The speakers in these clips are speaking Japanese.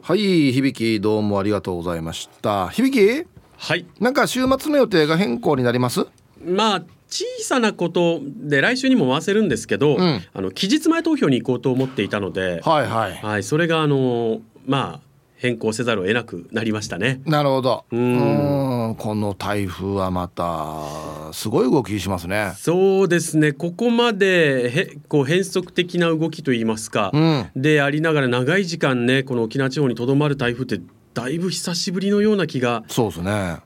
はい響どうもありがとうございました。響はい。なんか週末の予定が変更になります？まあ小さなことで来週にも回せるんですけど、うん。あの期日前投票に行こうと思っていたので、はいはい。はい、それがあのまあ変更せざるを得なくなりましたね。なるほど。ううんんこの台風はまたすごい動きしますね。そうですね。ここまでへこう変則的な動きといいますか、うん。でありながら長い時間ねこの沖縄地方にとどまる台風ってだいぶ久しぶりのような気が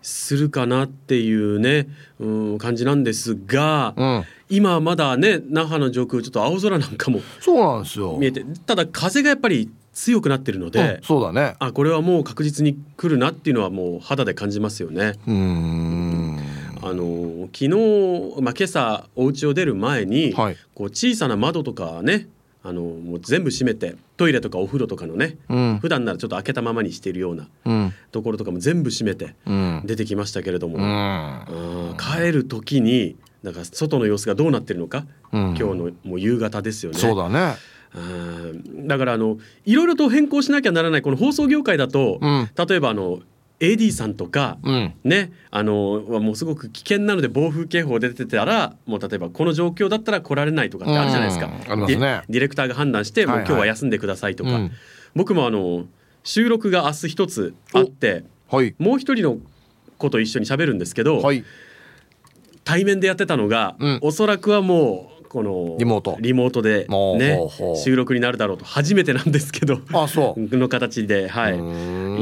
するかなっていうね、うん、感じなんですが、うん。今まだね那覇の上空ちょっと青空なんかもそうなんですよ。見えてただ風がやっぱり強くなってるのうんで、そうだね。あこれはもう確実に来るなっていうのはもう肌で感じますよね。うーん。あの昨日、まあ、今朝お家を出る前に、はい。こう小さな窓とかねあのもう全部閉めてトイレとかお風呂とかのねうん。普段ならちょっと開けたままにしているようなうん。ところとかも全部閉めてうん。出てきましたけれども、うん。うん帰る時になんか外の様子がどうなってるのか、うん。今日のもう夕方ですよね。そうだね。うんだからあのいろいろと変更しなきゃならないこの放送業界だと、うん。例えばあの AD さんとか、うん。ねあのはもうすごく危険なので暴風警報出てたらもう例えばこの状況だったら来られないとかってあるじゃないですか、うん。すね。ディレクターが判断して、もうはい。はい今日は休んでくださいとか、うん。僕もあの収録が明日一つあってはい。もう一人の子と一緒に喋るんですけど、はい。対面でやってたのが、うん。おそらくはもうこのリモート。リモートでね収録になるだろうと初めてなんですけど。あそう。の形ではい。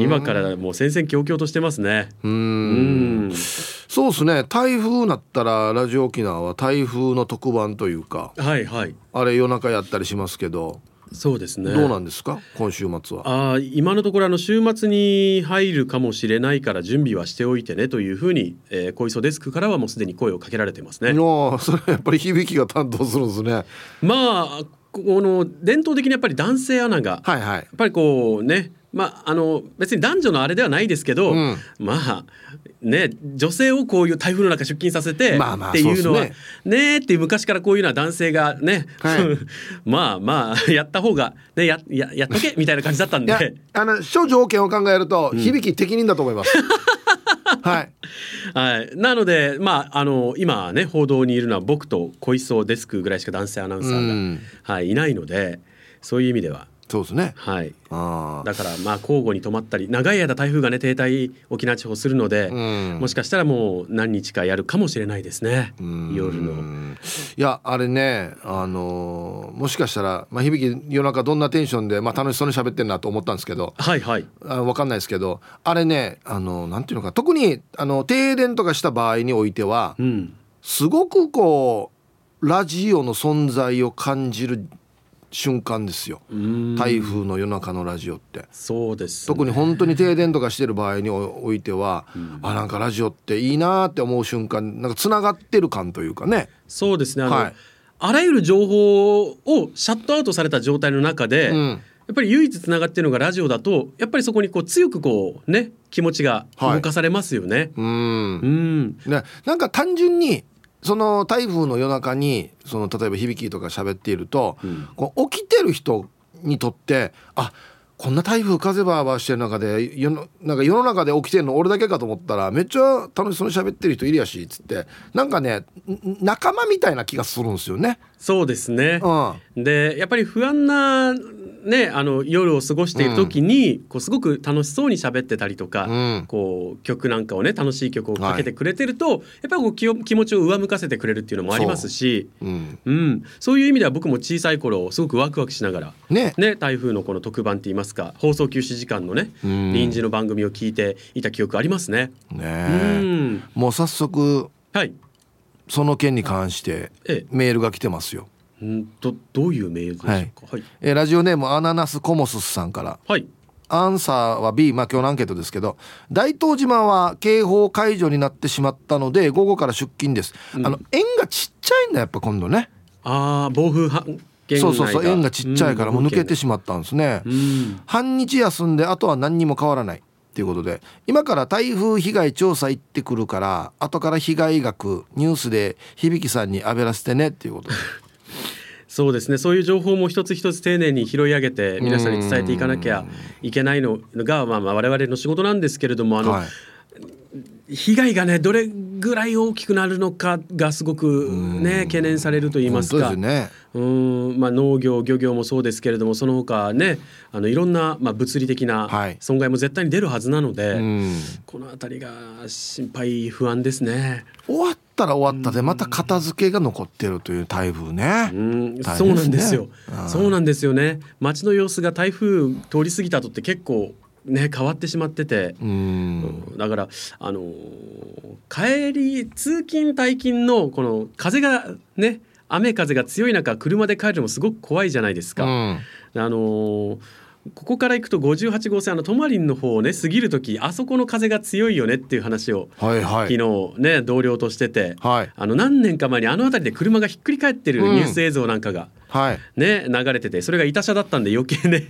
今からもう戦々恐々としてますね。うん。そうですね。台風なったらラジオ沖縄は台風の特番というか。はいはい。あれ夜中やったりしますけど、そうですね。どうなんですか？今週末はあー今のところあの週末に入るかもしれないから準備はしておいてねというふうに、えー、小磯デスクからはもうすでに声をかけられてますね。のそれはやっぱり響きが担当するんですねまあこの伝統的にやっぱり男性アナがはいはいやっぱりこうねまああの別に男女のあれではないですけど、うん。まあね女性をこういう台風の中出勤させてまあまあっていうのはそうでね。っていう昔からこういうのは男性がね、はい。まあまあやった方がねやややっとけみたいな感じだったんで。あの諸条件を考えると響き適任だと思います、はい。はい、なので、まあ、あの今ね報道にいるのは僕と小磯デスクぐらいしか男性アナウンサーが、うん。はい、いないのでそういう意味では、そうですね。はい、あだからまあ交互に止まったり長い間台風がね停滞沖縄地方するので、うん。もしかしたらもう何日かやるかもしれないですね。うん。夜の。いやあれねあのーもしかしたら、まあ、響き夜中どんなテンションで、まあ、楽しそうに喋ってるなと思ったんですけどはいはい。あ分かんないですけどあれねあのなんていうのか特にあの停電とかした場合においてはうん、すごくこうラジオの存在を感じる瞬間ですよ。うん。台風の夜中のラジオって。そうです、ね、特に本当に停電とかしてる場合においては、ん。あなんかラジオっていいなって思う瞬間なんかつながってる感というかね。そうですね。あの、はい。あらゆる情報をシャットアウトされた状態の中で、うん。やっぱり唯一つながってるのがラジオだとやっぱりそこにこう強くこうね気持ちが動かされますよね。うん。うん、ね、なんか単純にその台風の夜中にその例えば響きとか喋っていると、うんこう起きてる人にとってあこんな台風風バーバーしてる中で世のなんか世の中で起きてるの俺だけかと思ったらめっちゃ楽しそうに喋ってる人いるやしっつってなんかねん仲間みたいな気がするんですよね。そうですね。う。ん。でやっぱり不安なねあの夜を過ごしている時に、こうすごく楽しそうに喋ってたりとか、うん。こう曲なんかをね楽しい曲をかけてくれてると、やっぱりこう気持ちを上向かせてくれるっていうのもありますし。う。ん、うん、そういう意味では僕も小さい頃すごくワクワクしながらね。ね、台風のこの特番って言いますか放送休止時間のねうん。臨時の番組を聞いていた記憶ありますね。うねん。もう早速はいその件に関してええ。メールが来てますよ。んどどういうメールでしょうか。はい。えーラジオネームアナナスコモスさんから。はい。アンサーは B、まあ、今日のアンケートですけど。大東島は警報解除になってしまったので午後から出勤です、うん。あの円がちっちゃいんだやっぱ今度ね。ああ暴風はそうそうそう円がちっちゃいからもう抜けてししまったんですね、うん。半日休んであとは何にも変わらないっていうことで今から台風被害調査行ってくるから後から被害額ニュースで響さんにあべらせてねっていうことで。そうですね。そういう情報も一つ一つ丁寧に拾い上げて皆さんに伝えていかなきゃいけないのが、まあ、まあ我々の仕事なんですけれどもあの、はい被害がねどれぐらい大きくなるのかがすごくね懸念されると言いますか。ね。うん。まあ、農業漁業もそうですけれどもその他ねあのいろんな、まあ、物理的はない。損害も絶対に出るはずなので、うん。この辺りが心配不安ですね。終わったら終わったでまた片付けが残ってるという台風ね、うん、ね。そうなんですよ。うん。そうなんですよね。街の様子が台風通り過ぎた後って結構ね変わってしまってて。うんだからあのー帰り通勤退勤のこの風がね雨風が強い中車で帰るのもすごく怖いじゃないですか。うんあのーここから行くと58号線あのトマリンの方をね過ぎる時あそこの風が強いよねっていう話をはいはい昨日ね同僚としてて、はいあの何年か前にあの辺りで車がひっくり返ってるうんニュース映像なんかが。はい。ね、流れててそれが板車だったんで余計ね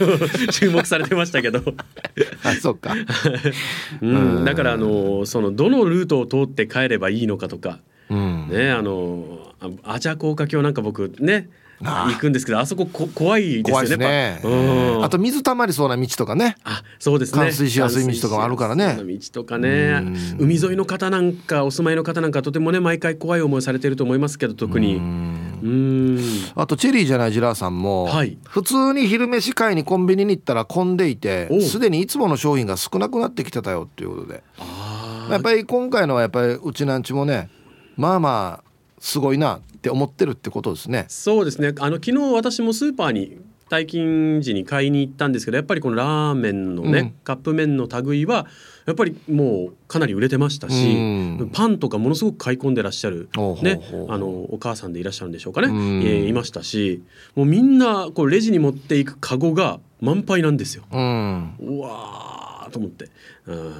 注目されてましたけど、あそっか。うんうん。だからあのそのどのルートを通って帰ればいいのかとか、うん。ね、あのあアジャ高架橋なんか僕ね行くんですけどあそここ怖いですよねね。うん。あと水たまりそうな道とかね。あそうですね。冠水しやすい道とかもあるからね。道とかね。うん。海沿いの方なんかお住まいの方なんかとてもね毎回怖い思いされてると思いますけど特にあとチェリーじゃないジラーさんも、はい。普通に昼飯買いにコンビニに行ったら混んでいてすでにいつもの商品が少なくなってきてたよっていうことで。あやっぱり今回のはやっぱりうちなんちもねまあまあすごいなって思ってるってことですね。そうですね。あの昨日私もスーパーに退勤時に買いに行ったんですけどやっぱりこのラーメンのね、うん。カップ麺の類はやっぱりもうかなり売れてましたし、うん。パンとかものすごく買い込んでらっしゃる、ねあのお母さんでいらっしゃるんでしょうかね、うん。えーいましたしもうみんなこうレジに持っていくカゴが満杯なんですよ。うん、うわーと思って。うん。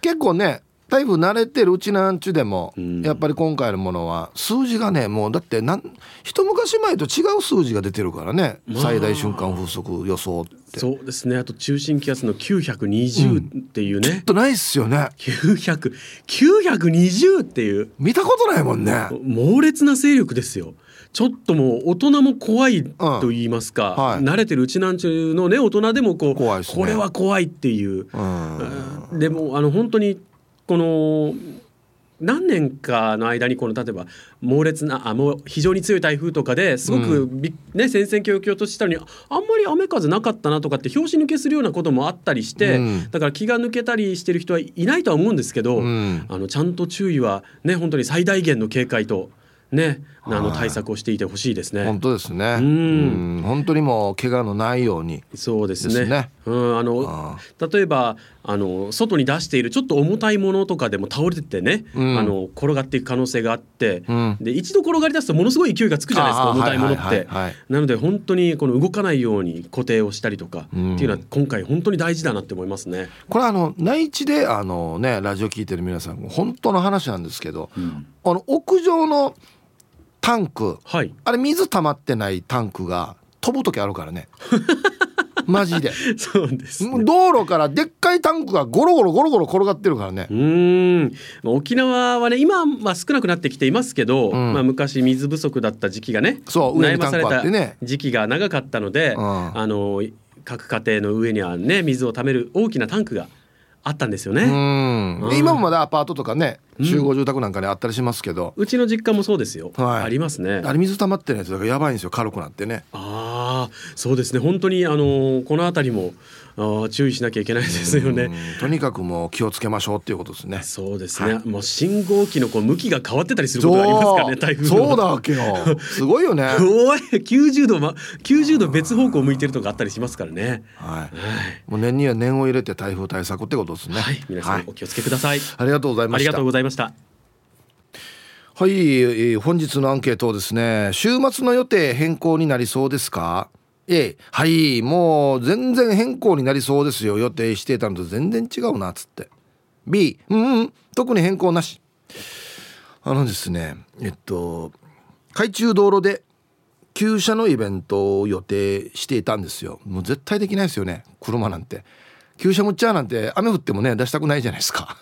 結構ね台風慣れてるうちなんちでも、うん。やっぱり今回のものは数字がねもうだってなん一昔前と違う数字が出てるからね、まあ。最大瞬間風速予想って。そうですね。あと中心気圧の920っていうね、ちょっとないっすよね。900 920っていう。見たことないもんね。猛烈な勢力ですよ。ちょっともう大人も怖いと言いますか、はい。慣れてるうちなんちゅうのね大人でもこう怖ね。これは怖いっていう、うん。でもあの本当にこの何年かの間にこの例えば猛烈なあもう非常に強い台風とかですごくび、ね戦々恐々としたのにあんまり雨風なかったなとかって拍子抜けするようなこともあったりして、うん。だから気が抜けたりしてる人はいないとは思うんですけど、うん。あのちゃんと注意はね本当に最大限の警戒とねあのはい対策をしていてほしいですね。本当ですね。うん。うん。本当にもう怪我のないように。そうですね。うん、あのあ例えばあの外に出しているちょっと重たいものとかでも倒れててね、うん。あの転がっていく可能性があって、うん。で一度転がり出すとものすごい勢いがつくじゃないですか重たいものって。なので本当にこの動かないように固定をしたりとか、うん。っていうのは今回本当に大事だなって思いますね。これあの内地であのねラジオ聞いてる皆さん本当の話なんですけどあの屋上のタンク。はい。あれ水溜まってないタンクが飛ぶ時あるからね。マジで。そうです、ね。道路からでっかいタンクがゴロゴロゴロゴロ転がってるからね。うーん。まあ沖縄はね今は少なくなってきていますけど、うん。まあ、昔水不足だった時期がねそう悩まされた時期が長かったので、うん。あの各家庭の上にはね水を貯める大きなタンクがあったんですようね。んうん。今もまだアパートとかねうん。集合住宅なんかにあったりしますけど、うちの実家もそうですよ、はい。ありますね。あれ水溜まってないやつだからやばいんですよ。軽くなってね。ああそうですね。本当にあのこの辺りもあー注意しなきゃいけないですよね。うん。とにかくもう気をつけましょうっていうことですね。そうですね、もう信号機のこう向きが変わってたりすることがありますからね台風の。そうだわけよ。すごいよね。はい。おい90度、ま、90度別方向向いてるとかあったりしますからね。はい、もう念には念を入れて台風対策ってことですね。はい、皆さんお気をつけください。ありがとうございました。ありがとうございました。はい、えー本日のアンケートですね週末の予定変更になりそうですか？A はいもう全然変更になりそうですよ予定していたのと全然違うなっつって。B うんうん特に変更なし。あのですねえっと海中道路で旧車のイベントを予定していたんですよ。もう絶対できないですよね車なんて。旧車むっちゃーなんて雨降ってもね出したくないじゃないですか。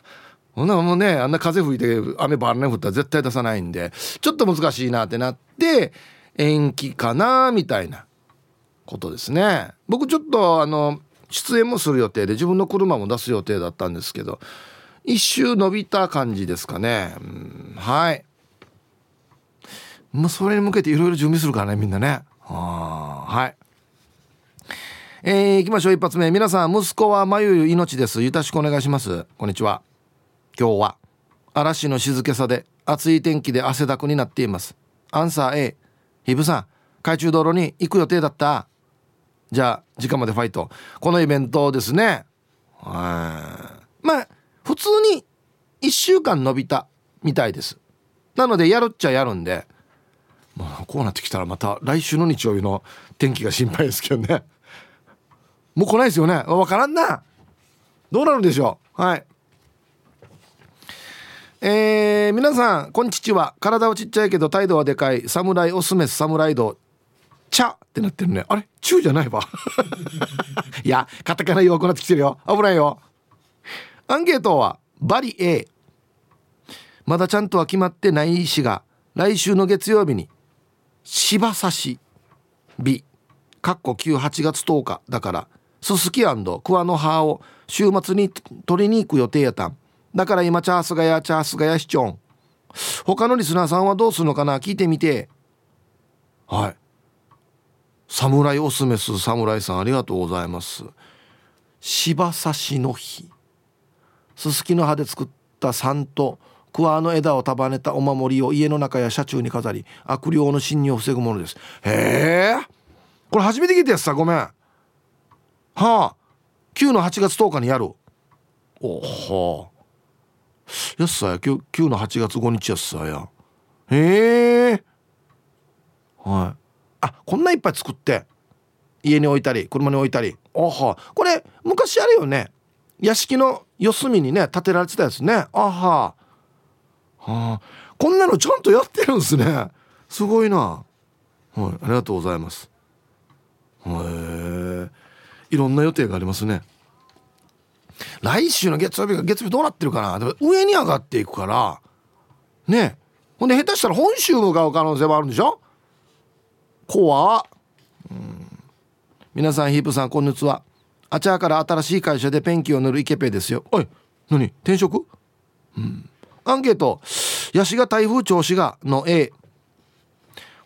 ほんなもうねあんな風吹いて雨バーン降ったら絶対出さないんでちょっと難しいなってなって、延期かなみたいな。ことですね。僕ちょっとあの出演もする予定で自分の車も出す予定だったんですけど一周伸びた感じですかね、うん、はい。もうそれに向けていろいろ準備するからねみんなね。はい。えー、行きましょう。一発目。皆さん息子はまゆゆ命です。よろしくお願いします。こんにちは。今日は嵐の静けさで暑い天気で汗だくになっています。アンサー A ヒブさん海中道路に行く予定だった？じゃあ時間までファイト。このイベントですね。はい。まあ普通に1週間伸びたみたいです。なのでやるっちゃやるんで。まあこうなってきたらまた来週の日曜日の天気が心配ですけどね。もう来ないですよね。分からんな。どうなるんでしょう。はい。えー、皆さんこんにちは。体はちっちゃいけど態度はでかい。侍オスメス侍道。チャってなってるね。あれ？チューじゃないわ。いやカタカナ弱くなってきてるよ。危ないよ。アンケートはバリ A まだちゃんとは決まってないしが来週の月曜日に芝刺し。B かっこ98月10日だからススキ桑の葉を週末に取りに行く予定やたん。だから今チャースガヤチャースガヤ市長。他のリスナーさんはどうするのかな？聞いてみて。はい。侍オスメス侍さんありがとうございます。芝刺しの日。すすきの葉で作った伞と桑の枝を束ねたお守りを家の中や車中に飾り悪霊の侵入を防ぐものです。へえ。これ初めて聞いたやつさごめん。はあ。9の8月10日にやる。おはあ。やっさや 9, 9の8月5日やっさや。へえ。はい。あこんないっぱい作って家に置いたり車に置いたり。あは。これ昔あれよね。屋敷の四隅にね建てられてたやつね。あは。はあ。こんなのちゃんとやってるんですね。すごいな。はいありがとうございます。へえ。いろんな予定がありますね。来週の月曜日が月曜日どうなってるかな。でも上に上がっていくから。ね。ほんで下手したら本州向かう可能性もあるんでしょ？怖うん。皆さんヒープさんこんにちは。あちらから新しい会社でペンキを塗るイケペですよ。おい何？転職？うん。アンケート。ヤシが台風調子がの A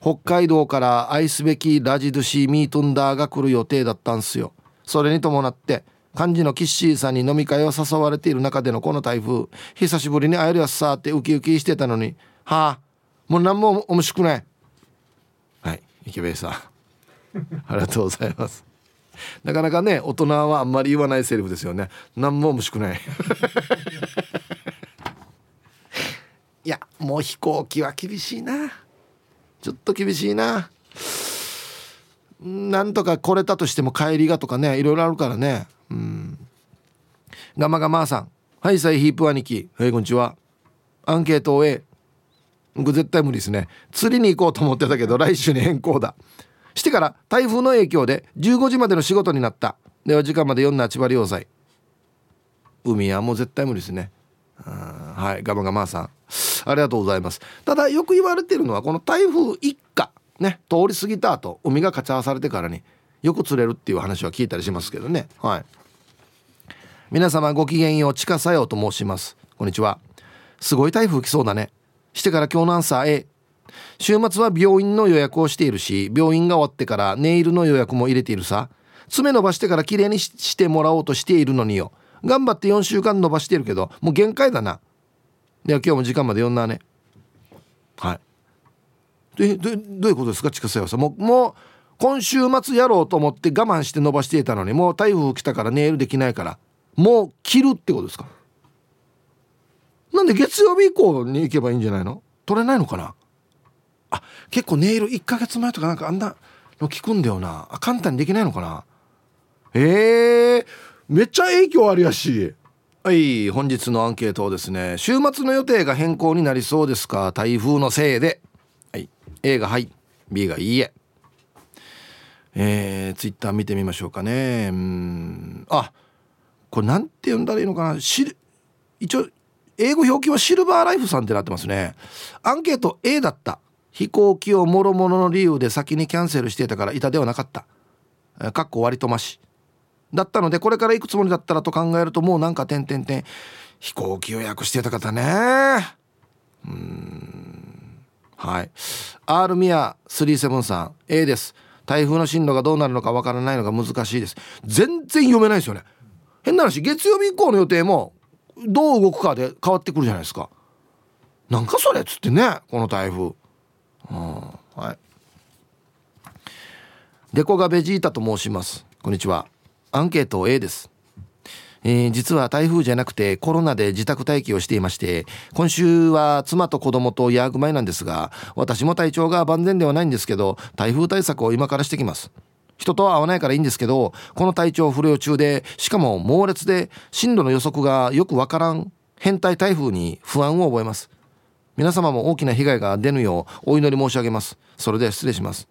北海道から愛すべきラジドゥシーミートンダーが来る予定だったんすよ。それに伴って幹事のキッシーさんに飲み会を誘われている中でのこの台風。久しぶりに会えるやつさってウキウキしてたのに。はあ。もう何も面白くない池部さん。ありがとうございます。なかなかね大人はあんまり言わないセリフですよね。何も欲しくない。いやもう飛行機は厳しいな。ちょっと厳しいな。なんとか来れたとしても帰りがとかねいろいろあるからね。うん。ガマガマさん。はいサイヒープ兄貴。はいこんにちは。アンケートを A 僕絶対無理ですね。釣りに行こうと思ってたけど来週に変更だ。してから台風の影響で15時までの仕事になった。では時間まで4な千葉要塞海はもう絶対無理ですね。はいガマガマさん。ありがとうございます。ただよく言われてるのはこの台風一過ね通り過ぎた後海がかち合わされてからによく釣れるっていう話は聞いたりしますけどね。はい。皆様ごきげんよう地下作用と申します。こんにちは。すごい台風来そうだね。してから今日のアンサー A 週末は病院の予約をしているし病院が終わってからネイルの予約も入れているさ。爪伸ばしてから綺麗にしてもらおうとしているのによ。頑張って4週間伸ばしてるけどもう限界だな。では今日も時間まで読んだね。はい。でどどういうことですか近瀬さんもうもう今週末やろうと思って我慢して伸ばしていたのにもう台風来たからネイルできないからもう切るってことですか？なんで月曜日以降に行けばいいんじゃないの？取れないのかな？あ結構ネイル1ヶ月前とかなんかあんなの聞くんだよな。あ簡単にできないのかな？えー、めっちゃ影響あるやし。はい本日のアンケートをですね週末の予定が変更になりそうですか？台風のせいで。はい A がはい B がいいえ。えー、ツイッター見てみましょうかね。うんあこれなんて読んだらいいのかな？し一応英語表記はシルバーライフさんってなってますね。アンケート A だった。飛行機をもろもろの理由で先にキャンセルしていたから板ではなかった。かっこ割とまし。だったのでこれから行くつもりだったらと考えるともうなんか点々点飛行機予約してた方ね。うん。はい。R ミア373 A です。台風の進路がどうなるのかわからないのが難しいです。全然読めないですよね。変な話月曜日以降の予定もどう動くかで変わってくるじゃないですか。なんかそれっつってねこの台風。うんはい。デコがベジータと申します。こんにちは。アンケート A です。えー、実は台風じゃなくてコロナで自宅待機をしていまして今週は妻と子供とヤーグ前なんですが私も体調が万全ではないんですけど台風対策を今からしてきます。人とは会わないからいいんですけどこの体調不良中でしかも猛烈で進路の予測がよくわからん変態台風に不安を覚えます。皆様も大きな被害が出ぬようお祈り申し上げます。それで失礼します。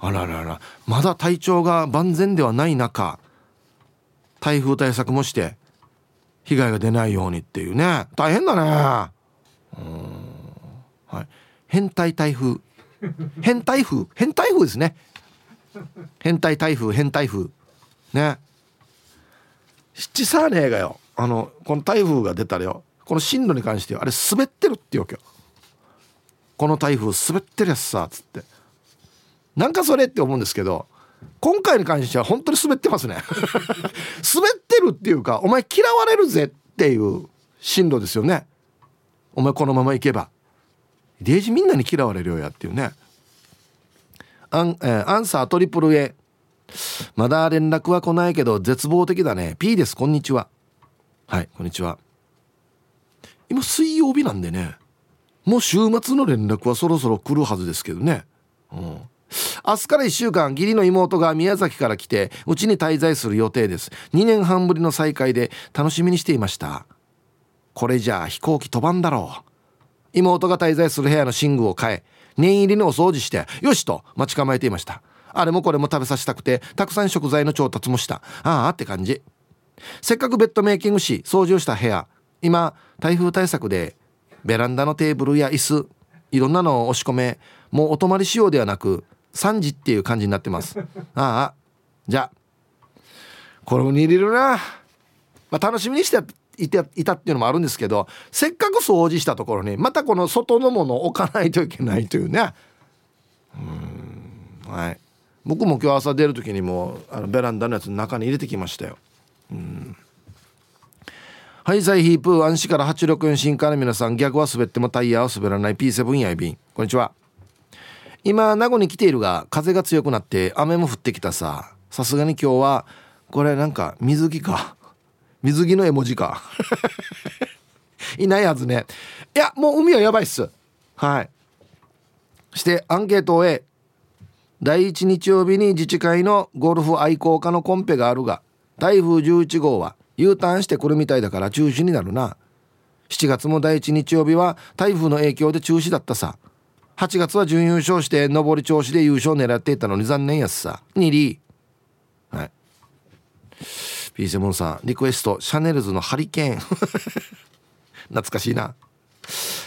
あらららまだ体調が万全ではない中台風対策もして被害が出ないようにっていうね。大変だね。はい。変態台風。変台風？変台風ですね。変態台風変台風。ね。七さねえがよあのこの台風が出たらよこの進路に関してあれ滑ってるっていうわけよ。この台風滑ってるやつさっつって。なんかそれって思うんですけど今回に関しては本当に滑ってますね。滑ってるっていうかお前嫌われるぜっていう進路ですよね。お前このまま行けば。デージみんなに嫌われるよやっていうね。アン,、え、アンサートリプル A まだ連絡は来ないけど絶望的だね。P です。こんにちは。はいこんにちは。今水曜日なんでね。もう週末の連絡はそろそろ来るはずですけどね。うん。明日から1週間義理の妹が宮崎から来てうちに滞在する予定です。2年半ぶりの再会で楽しみにしていました。これじゃあ飛行機飛ばんだろう。妹が滞在する部屋の寝具を変え。念入りのお掃除してよしと待ち構えていました。あれもこれも食べさせたくてたくさん食材の調達もした。ああって感じ。せっかくベッドメイキングし掃除をした部屋。今台風対策でベランダのテーブルや椅子いろんなのを押し込めもうお泊まり仕様ではなく3時っていう感じになってます。ああじゃあこれに入れるな、まあ、楽しみにして。いていたっていうのもあるんですけどせっかく掃除したところにまたこの外のものを置かないといけないというね。うんはい。僕も今日朝出る時にもあのベランダのやつの中に入れてきましたよ。うん。ハイサイヒープー安心から864新から皆さん逆は滑ってもタイヤは滑らない。P7 やいびん。こんにちは。今名護に来ているが風が強くなって雨も降ってきたさ。さすがに今日はこれなんか水着か。水着の絵文字か。いないはずね。いやもう海はやばいっす。はい。してアンケートを A 第1日曜日に自治会のゴルフ愛好家のコンペがあるが台風11号は U ターンしてくるみたいだから中止になるな。7月も第1日曜日は台風の影響で中止だったさ。8月は準優勝して上り調子で優勝狙っていたのに残念やすさ。2リはい。P7 さんリクエストシャネルズのハリケーン。懐かしいな。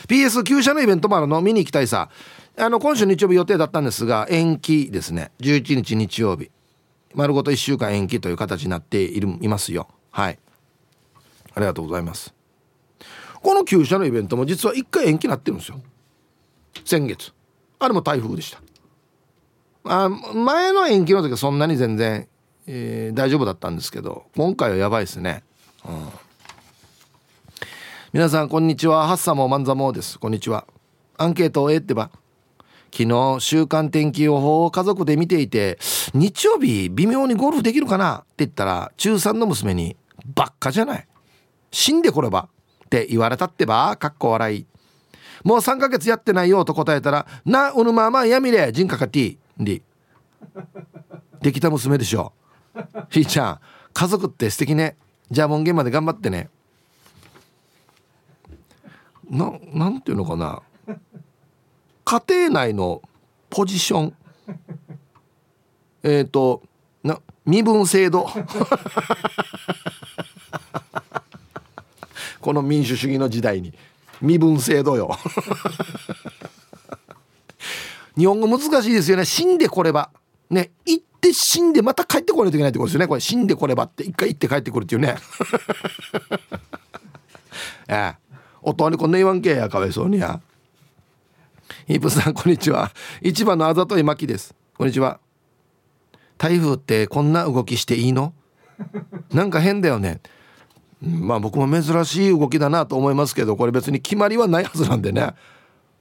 PS 旧車のイベントもあるの見に行きたいさ。あの今週日曜日予定だったんですが延期ですね。11日日曜日。丸ごと1週間延期という形になっているいますよ。はい。ありがとうございます。この旧車のイベントも実は1回延期になってるんですよ。先月。あれも台風でした。あ前の延期の時はそんなに全然、えー、大丈夫だったんですけど今回はやばいですね、うん、皆さんこんにちは。ハッサモマンザモです。こんにちは。アンケートをえってば昨日週間天気予報を家族で見ていて日曜日微妙にゴルフできるかな？って言ったら中3の娘に「ばっかじゃない。死んでこれば」って言われたってば？かっこ笑い。もう3ヶ月やってないよ？と答えたら「なうぬままやみれ人かかっていい」でできた娘でしょひーちゃん家族って素敵ね。じゃあ門限まで頑張ってね。ななんていうのかな。家庭内のポジション。えっ、ー、とな身分制度。この民主主義の時代に。身分制度よ。日本語難しいですよね。死んでこれば。ね行って死んでまた帰ってこないといけないってことですよね。これ死んでこればって一回行って帰ってくるっていうね。ええ。夫にこんな言わんけやかわいそうにや。ヒープさんこんにちは。一番のあざといまきです。こんにちは。台風ってこんな動きしていいの？なんか変だよね。まあ僕も珍しい動きだなと思いますけどこれ別に決まりはないはずなんでね。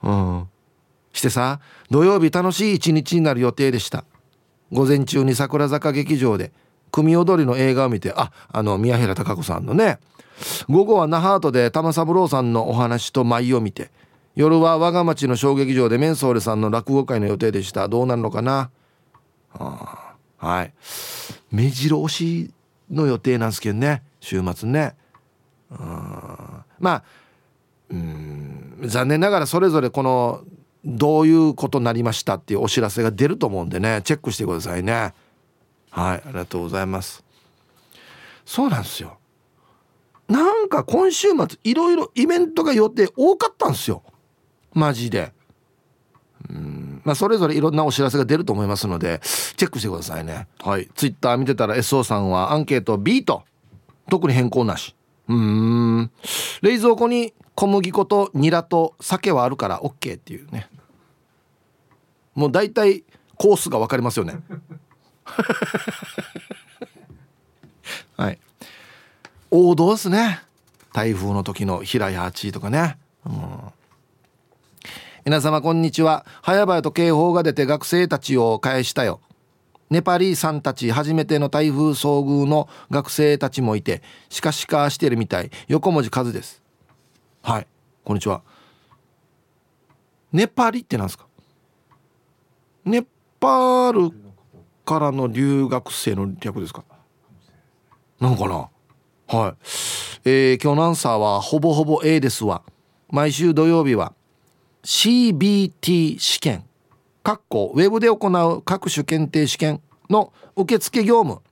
うん。してさ土曜日楽しい一日になる予定でした。午前中に桜坂劇場で組踊りの映画を見てああの宮平貴子さんのね。午後は那覇ートで玉三郎さんのお話と舞を見て夜は我が町の小劇場でメンソーレさんの落語会の予定でした。どうなるのかな？あはい。目白押しの予定なんですけどね週末ね。うんまあうん残念ながらそれぞれこのどういうことになりましたっていうお知らせが出ると思うんでねチェックしてくださいね。はいありがとうございます。そうなんですよ。なんか今週末いろいろイベントが予定多かったんですよ。マジで。うん。まあそれぞれいろんなお知らせが出ると思いますのでチェックしてくださいね。はい。ツイッター見てたら SO さんはアンケート B と特に変更なし。うん。冷蔵庫に小麦粉とニラと酒はあるから OK っていうね。もう大体コースが分かりますよね。はい。王道ですね。台風の時の平屋八とかね、うん、皆様こんにちは。早々と警報が出て学生たちを返したよ。ネパリーさんたち初めての台風遭遇の学生たちもいてシカシカしてるみたい。横文字数です。はい。こんにちは。ネパリってなんですか？ネパールからの留学生の略ですか？なのかな？はい、えー、今日のアンサーはほぼほぼ A ですわ。毎週土曜日は CBT 試験。かっこウェブで行う各種検定試験の受付業務。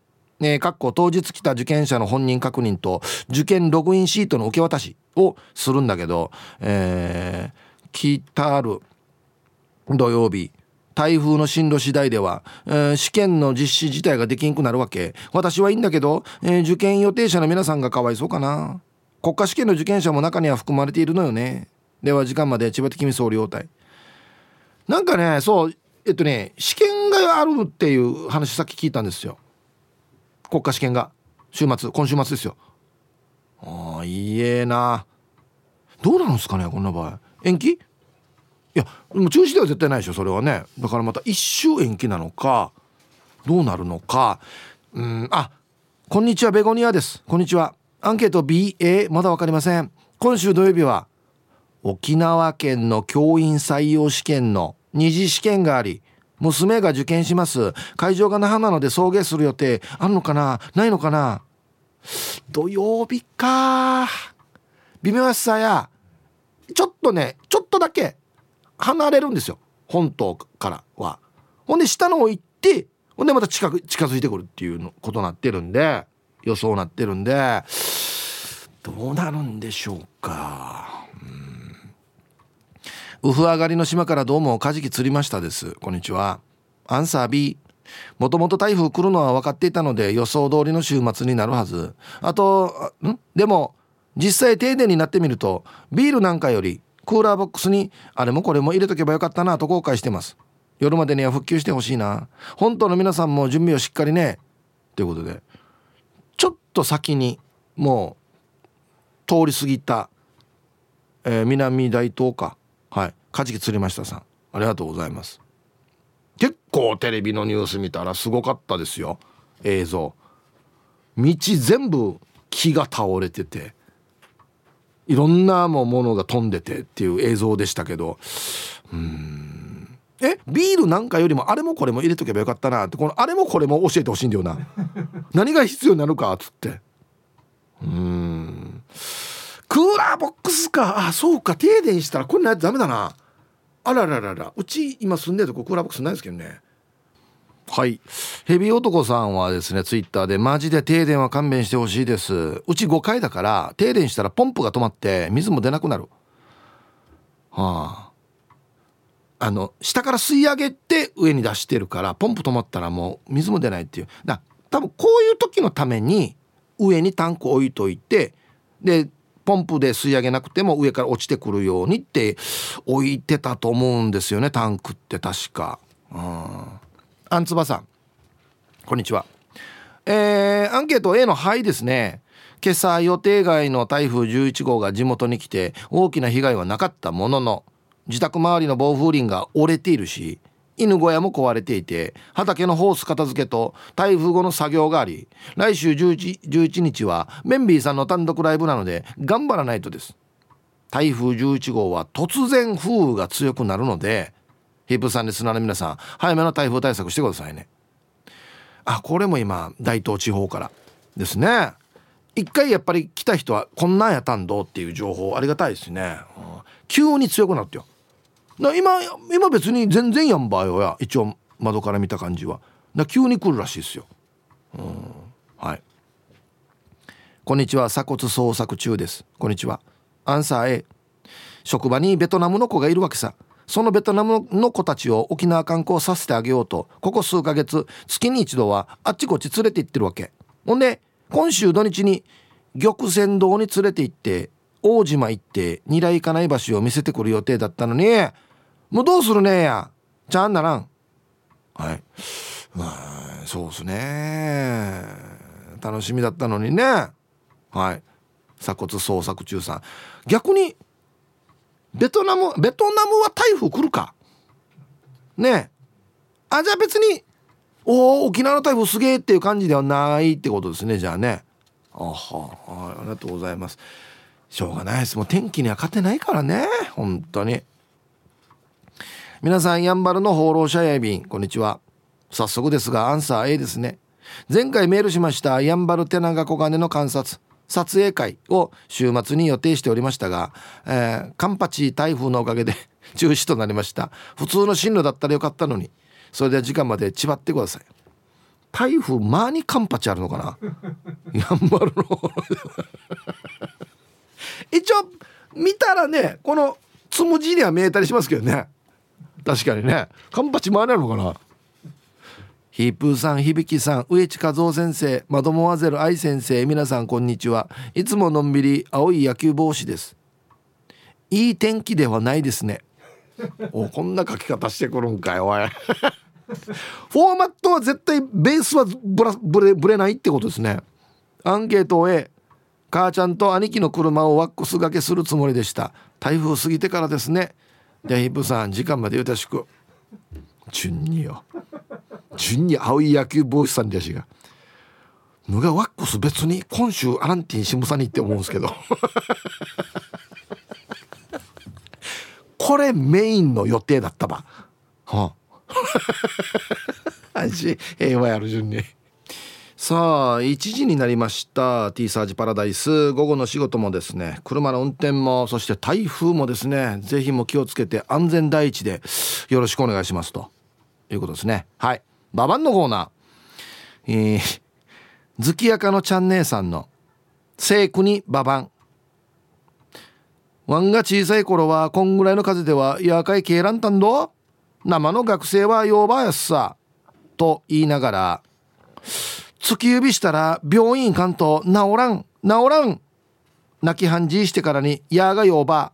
えー、かっこ当日来た受験者の本人確認と受験ログインシートの受け渡しをするんだけど、えー、来たる土曜日台風の進路次第では、えー、試験の実施自体ができんくなるわけ。私はいいんだけど、えー、受験予定者の皆さんがかわいそうかな。国家試験の受験者も中には含まれているのよね。では時間まで千葉的に総理応対なんかねそうえっとね試験があるっていう話さっき聞いたんですよ。国家試験が週末今週末ですよ。ああいいえな。どうなんですかねこんな場合。延期？いやもう中止では絶対ないでしょそれはね。だからまた一周延期なのかどうなるのか。うんあこんにちはベゴニアです。こんにちは。アンケート BA まだ分かりません。今週土曜日は沖縄県の教員採用試験の二次試験があり娘が受験します。会場が那覇なので送迎する予定。あるのかな？ないのかな？土曜日か。微妙さや。ちょっとねちょっとだけ離れるんですよ。本島からは。ほんで下の方行ってほんでまた近く近づいてくるっていうのことになってるんで。予想なってるんで。どうなるんでしょうか。ウフ上がりの島からどうもカジキ釣りましたです。こんにちは。アンサー B もともと台風来るのは分かっていたので予想通りの週末になるはず。あとん？でも実際停電になってみるとビールなんかよりクーラーボックスにあれもこれも入れとけばよかったなと後悔してます。夜までには復旧してほしいな。本当の皆さんも準備をしっかりね。ということでちょっと先にもう通り過ぎた、えー、南大東か。はい。カジキ釣りましたさん。ありがとうございます。結構テレビのニュース見たらすごかったですよ。映像。道全部木が倒れてていろんなものが飛んでてっていう映像でしたけどうん。えビールなんかよりもあれもこれも入れとけばよかったなってこのあれもこれも教えてほしいんだよな。何が必要になるかっつって。うん。クーラーボックスか。あそうか。停電したらこれないとダメだな。あらららら。うち今住んでるとこクーラーボックスないですけどね。はい。ヘビ男さんはですねツイッターでマジで停電は勘弁してほしいです。うち5階だから停電したらポンプが止まって水も出なくなる。はあ。あの下から吸い上げて上に出してるからポンプ止まったらもう水も出ないっていう。だ多分こういう時のために上にタンク置いといてでポンプで吸い上げなくても上から落ちてくるようにって置いてたと思うんですよねタンクって確か。うん、あんつばさんこんにちは。えー、アンケート A の「はい」ですね。今朝予定外の台風11号が地元に来て大きな被害はなかったものの自宅周りの防風林が折れているし犬小屋も壊れていて畑のホース片付けと台風後の作業があり来週 11, 11日はメンビーさんの単独ライブなので頑張らないとです。台風11号は突然風雨が強くなるのでヒップさんリスナーの皆さん早めの台風対策してくださいね。あこれも今大東地方から。ですね。一回やっぱり来た人はこんなんやったんどっていう情報ありがたいですね、うん、急に強くなってよ。な今今別に全然やんばよや。一応窓から見た感じは。だ急に来るらしいですよ、うん、はい。こんにちは。鎖骨捜索中です。こんにちは。アンサー A 職場にベトナムの子がいるわけさ。そのベトナムの子たちを沖縄観光させてあげようとここ数ヶ月月に一度はあっちこっち連れて行ってるわけ。ほんで今週土日に玉泉堂に連れて行って大島行って二来金井橋を見せてくる予定だったのにもうどうするねや。ちゃんならん。はい。まあそうっすね。楽しみだったのにね。はい。鎖骨捜索中さん。逆にベトナムベトナムは台風来るか？ねあじゃあ別におお沖縄の台風すげえっていう感じではないってことですねじゃあね。あは。あありがとうございます。しょうがないです。もう天気には勝てないからね。本当に皆さんやんばるの放浪者や便こんにちは。早速ですがアンサー A ですね。前回メールしましたやんばる手長小金の観察撮影会を週末に予定しておりましたが、えー、カンパチ台風のおかげで 中止となりました。普通の進路だったらよかったのに。それでは時間まで縛ってください。台風まあにカンパチあるのかな？やんばるの 一応見たらねこのつむじには見えたりしますけどね。確かにね。カンパチ回れるのかな？ヒープーさん響さん植地和夫先生マドモワゼル愛先生皆さんこんにちは。いつものんびり青い野球帽子です。いい天気ではないですね。おこんな書き方してくるんかいおい。フォーマットは絶対ベースはブラブレブレないってことですね。アンケートを A 母ちゃんと兄貴の車をワックスがけするつもりでした。台風過ぎてからですねでヒップさん時間までよろしく。順によ。順に青い野球帽子さんでしが。ぬがワックス別に今週アランティンシムさにって思うんですけど。これメインの予定だったば。はあ。平和やる順に。さあ1時になりました T サージパラダイス。午後の仕事もですね車の運転もそして台風もですね是非も気をつけて安全第一でよろしくお願いしますと。いうことですね。はい。ババンのコーナー。えー、月やかのちゃん姉さんの聖句にババン。ワンが小さい頃はこんぐらいの風ではやかいけいらんたんど生の学生はようばやっさと言いながら突き指したら病院行かんと治らん。治らん。泣き半じしてからにやがよば。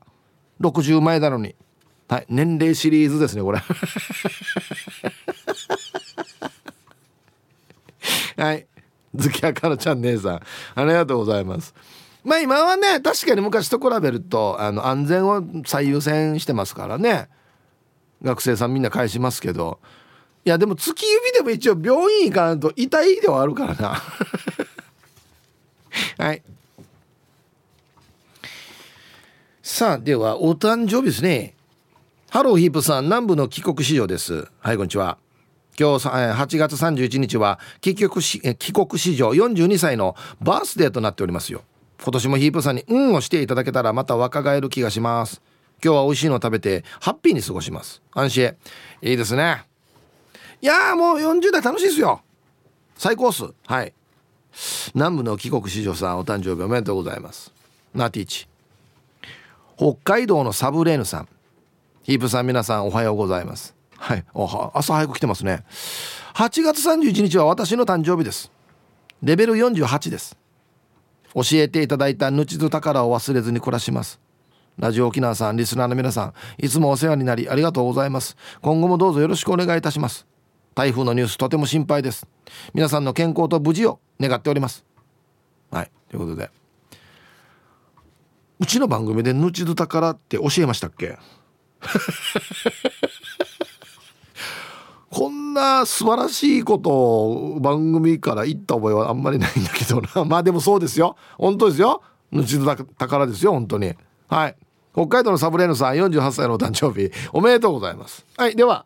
60前だのに。はい。年齢シリーズですねこれ。はい。月明かのちゃん姉さん。ありがとうございます。まあ今はね確かに昔と比べるとあの安全を最優先してますからね。学生さんみんな返しますけどいやでも突き指でも一応病院行かんと痛いではあるからな。はい。さあではお誕生日ですね。ハローヒープさん南部の帰国子女です。はいこんにちは。今日8月31日は帰国し帰国子女42歳のバースデーとなっておりますよ。今年もヒープさんに「うん」をしていただけたらまた若返る気がします。今日は美味しいのを食べてハッピーに過ごします。安心。いいですね。いやもう40代楽しいですよ。最高っす。はい。南部の帰国子女さんお誕生日おめでとうございます。ナティーチ。北海道のサブレーヌさん。ヒープさん皆さんおはようございます。はい。おは朝早く来てますね。8月31日は私の誕生日です。レベル48です。教えていただいたぬちず宝を忘れずに暮らします。ラジオ沖縄さんリスナーの皆さんいつもお世話になりありがとうございます。今後もどうぞよろしくお願いいたします。台風のニュースとても心配です。皆さんの健康と無事を願っております。はいということで。うちの番組でぬちず宝って教えましたっけ？こんな素晴らしいことを番組から言った覚えはあんまりないんだけどな。まあでもそうですよ。本当ですよ。ぬちず宝ですよ本当に。はい。北海道のサブレーヌさん48歳のお誕生日。おめでとうございます。はいでは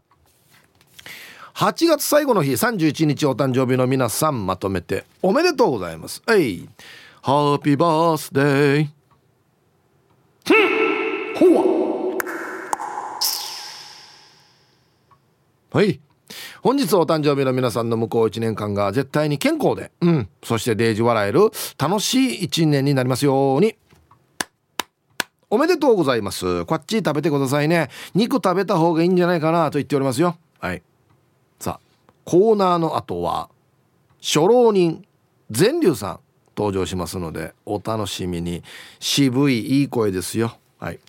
8月最後の日31日お誕生日の皆さんまとめておめでとうございます。はい。ハッピーバースデーほわはい。本日お誕生日の皆さんの向こう1年間が絶対に健康で、うん、そしてデージ笑える楽しい1年になりますように。おめでとうございます。こっち食べてくださいね。肉食べた方がいいんじゃないかなと言っておりますよ。はいコーナーの後は初老人善龍さん登場しますのでお楽しみに。渋いいい声ですよ。はい。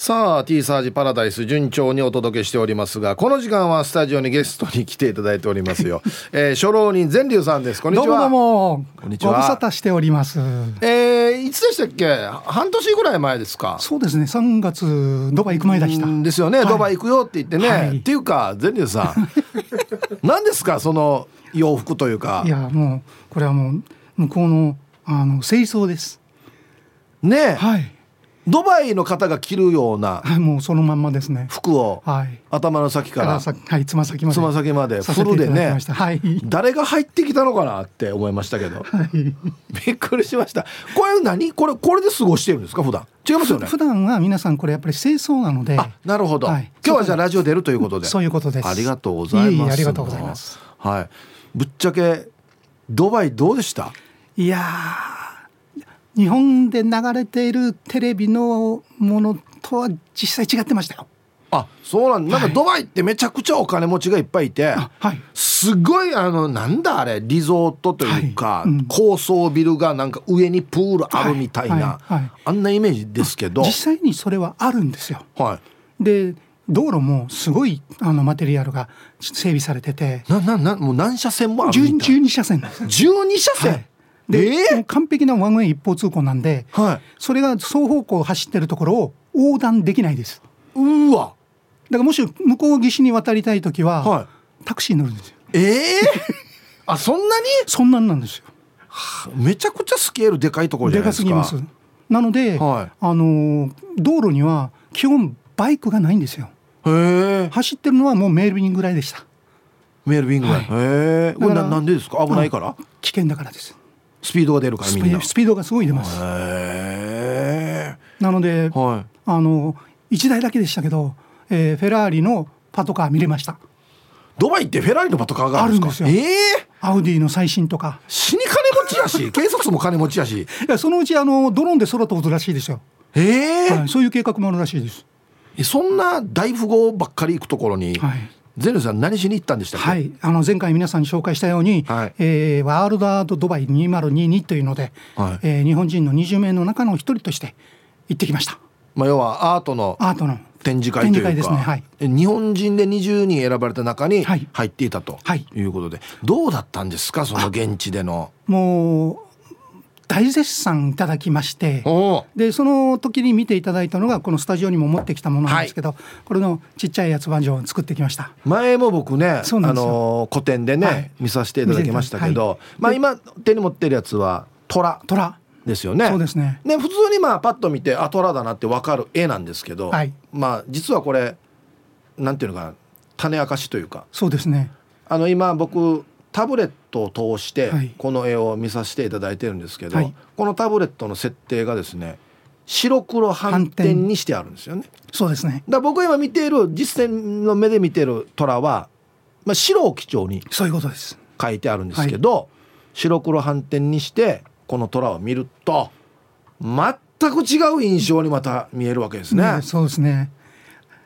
さあ T サージパラダイス順調にお届けしておりますがこの時間はスタジオにゲストに来ていただいておりますよ、えー、初老人善龍さんです。こんにちは。どうもどうも。こんにちは。ご無沙汰しております。えー、いつでしたっけ？半年ぐらい前ですか。そうですね。3月ドバイ行く前でした。ですよね、はい、ドバイ行くよって言ってね、はい、っていうか善龍さん。何ですか？その洋服というか。いやもうこれはもう向こうのあの清掃です。ねはいドバイの方が着るようなはいもうそのまんまですね。服を、はい、頭の先からはいつま先までつま先までフルでね、はい、誰が入ってきたのかなって思いましたけど、はい、びっくりしました。これ何？これこれで過ごしてるんですか？普段？違いますよね？普段は皆さんこれやっぱり清掃なので。なるほど、はい、今日はじゃあラジオ出るということで。そういうことです。ありがとうございます。ありがとうございます。はい。ぶっちゃけドバイどうでした？いや日本で流れているテレビのものとは実際違ってましたよ。あそうなんなんかドバイってめちゃくちゃお金持ちがいっぱいいて、はい、すごいあのなんだあれリゾートというか、はい。うん、高層ビルがなんか上にプールあるみたいな、はい、あんなイメージですけど。実際にそれはあるんですよ。はい、で道路もすごいあのマテリアルが整備されてて。なななもう何車線もあるみたい。12車線12車線、で、えー、完璧なワンウェイ一方通行なんで、はい、それが双方向走ってるところを横断できないです。うわ。だからもし向こう岸に渡りたい時は、はい、タクシー乗るんですよ。ええー、あそんなに？そんなんなんですよ、はあ、めちゃくちゃスケールでかいところじゃないですか。でかすぎます。なので、はい、あの道路には基本バイクがないんですよ。へえ走ってるのはもうメールビンぐらいでした。メールビンぐらい、はい、へえななんでですか？危ないから？危険だからですスピードが出るからみんなスピードがすごい出ますなので、はい、あの1台だけでしたけど、えー、フェラーリのパトカー見れましたドバイってフェラーリのパトカーがあるんですよ。ええー、アウディの最新とか。死に金持ちやし、警察も金持ちやし。いや、そのうちあのドローンで空飛ぶらしいですよ。ええーはい、そういう計画もあるらしいです。え、そんな大富豪ばっかり行くところに。はい、ゼルさん何しに行ったんでしたはい、あの前回皆さんに紹介したように、はい、えー、ワールドアートドバイ2022というので、はい、えー、日本人の20名の中の一人として行ってきました。まあ要はアートのアートの展示会というか。ですね、はい、日本人で20人選ばれた中に入っていたとい。うことで、はい、どうだったんですか？その現地での。もう大絶賛いただきましてでその時に見ていただいたのがこのスタジオにも持ってきたものなんですけど、はい、これのちっちゃいやつバージョンを作ってきました。前も僕ねあの個展でね、はい、見させていただきましたけど、はい、まあ今手に持ってるやつは虎。虎。ですよね。そうですね。ね普通にまあパッと見てあ虎だなって分かる絵なんですけど、まあ実はこれなんていうのかな種明かしというか。そうですね。あの今僕タブレットを通してこの絵を見させていただいてるんですけど、はい、このタブレットの設定がですね白黒反転にしてあるんですよね。そうですね。だ僕今見ている実践の目で見てる虎は、まあ、白を基調にそういうことです書いてあるんですけど、はい、白黒反転にしてこの虎を見ると全く違う印象にまた見えるわけですね。そうですね。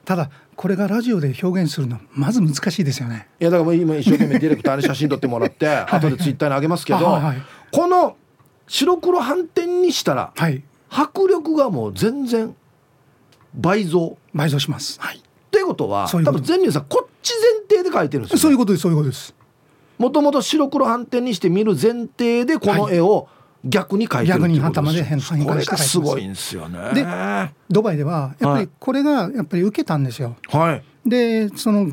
ただこれがラジオで表現するのまず難しいですよね。いやだから今一生懸命ディレクターに写真撮ってもらって 後でツイッターにあげますけど、はいはい、この白黒反転にしたら、はい、迫力がもう全然倍増。倍増します。はい、っていうこと。は多分全入さんこっち前提で書いてるんですよ、ね、そういうことですそういうことです。もともと白黒反転にして見る前提でこの絵を、逆に描いてる逆に頭で変換これがすごいんですよね。でドバイではやっぱりこれがやっぱり受けたんですよ。はい、でその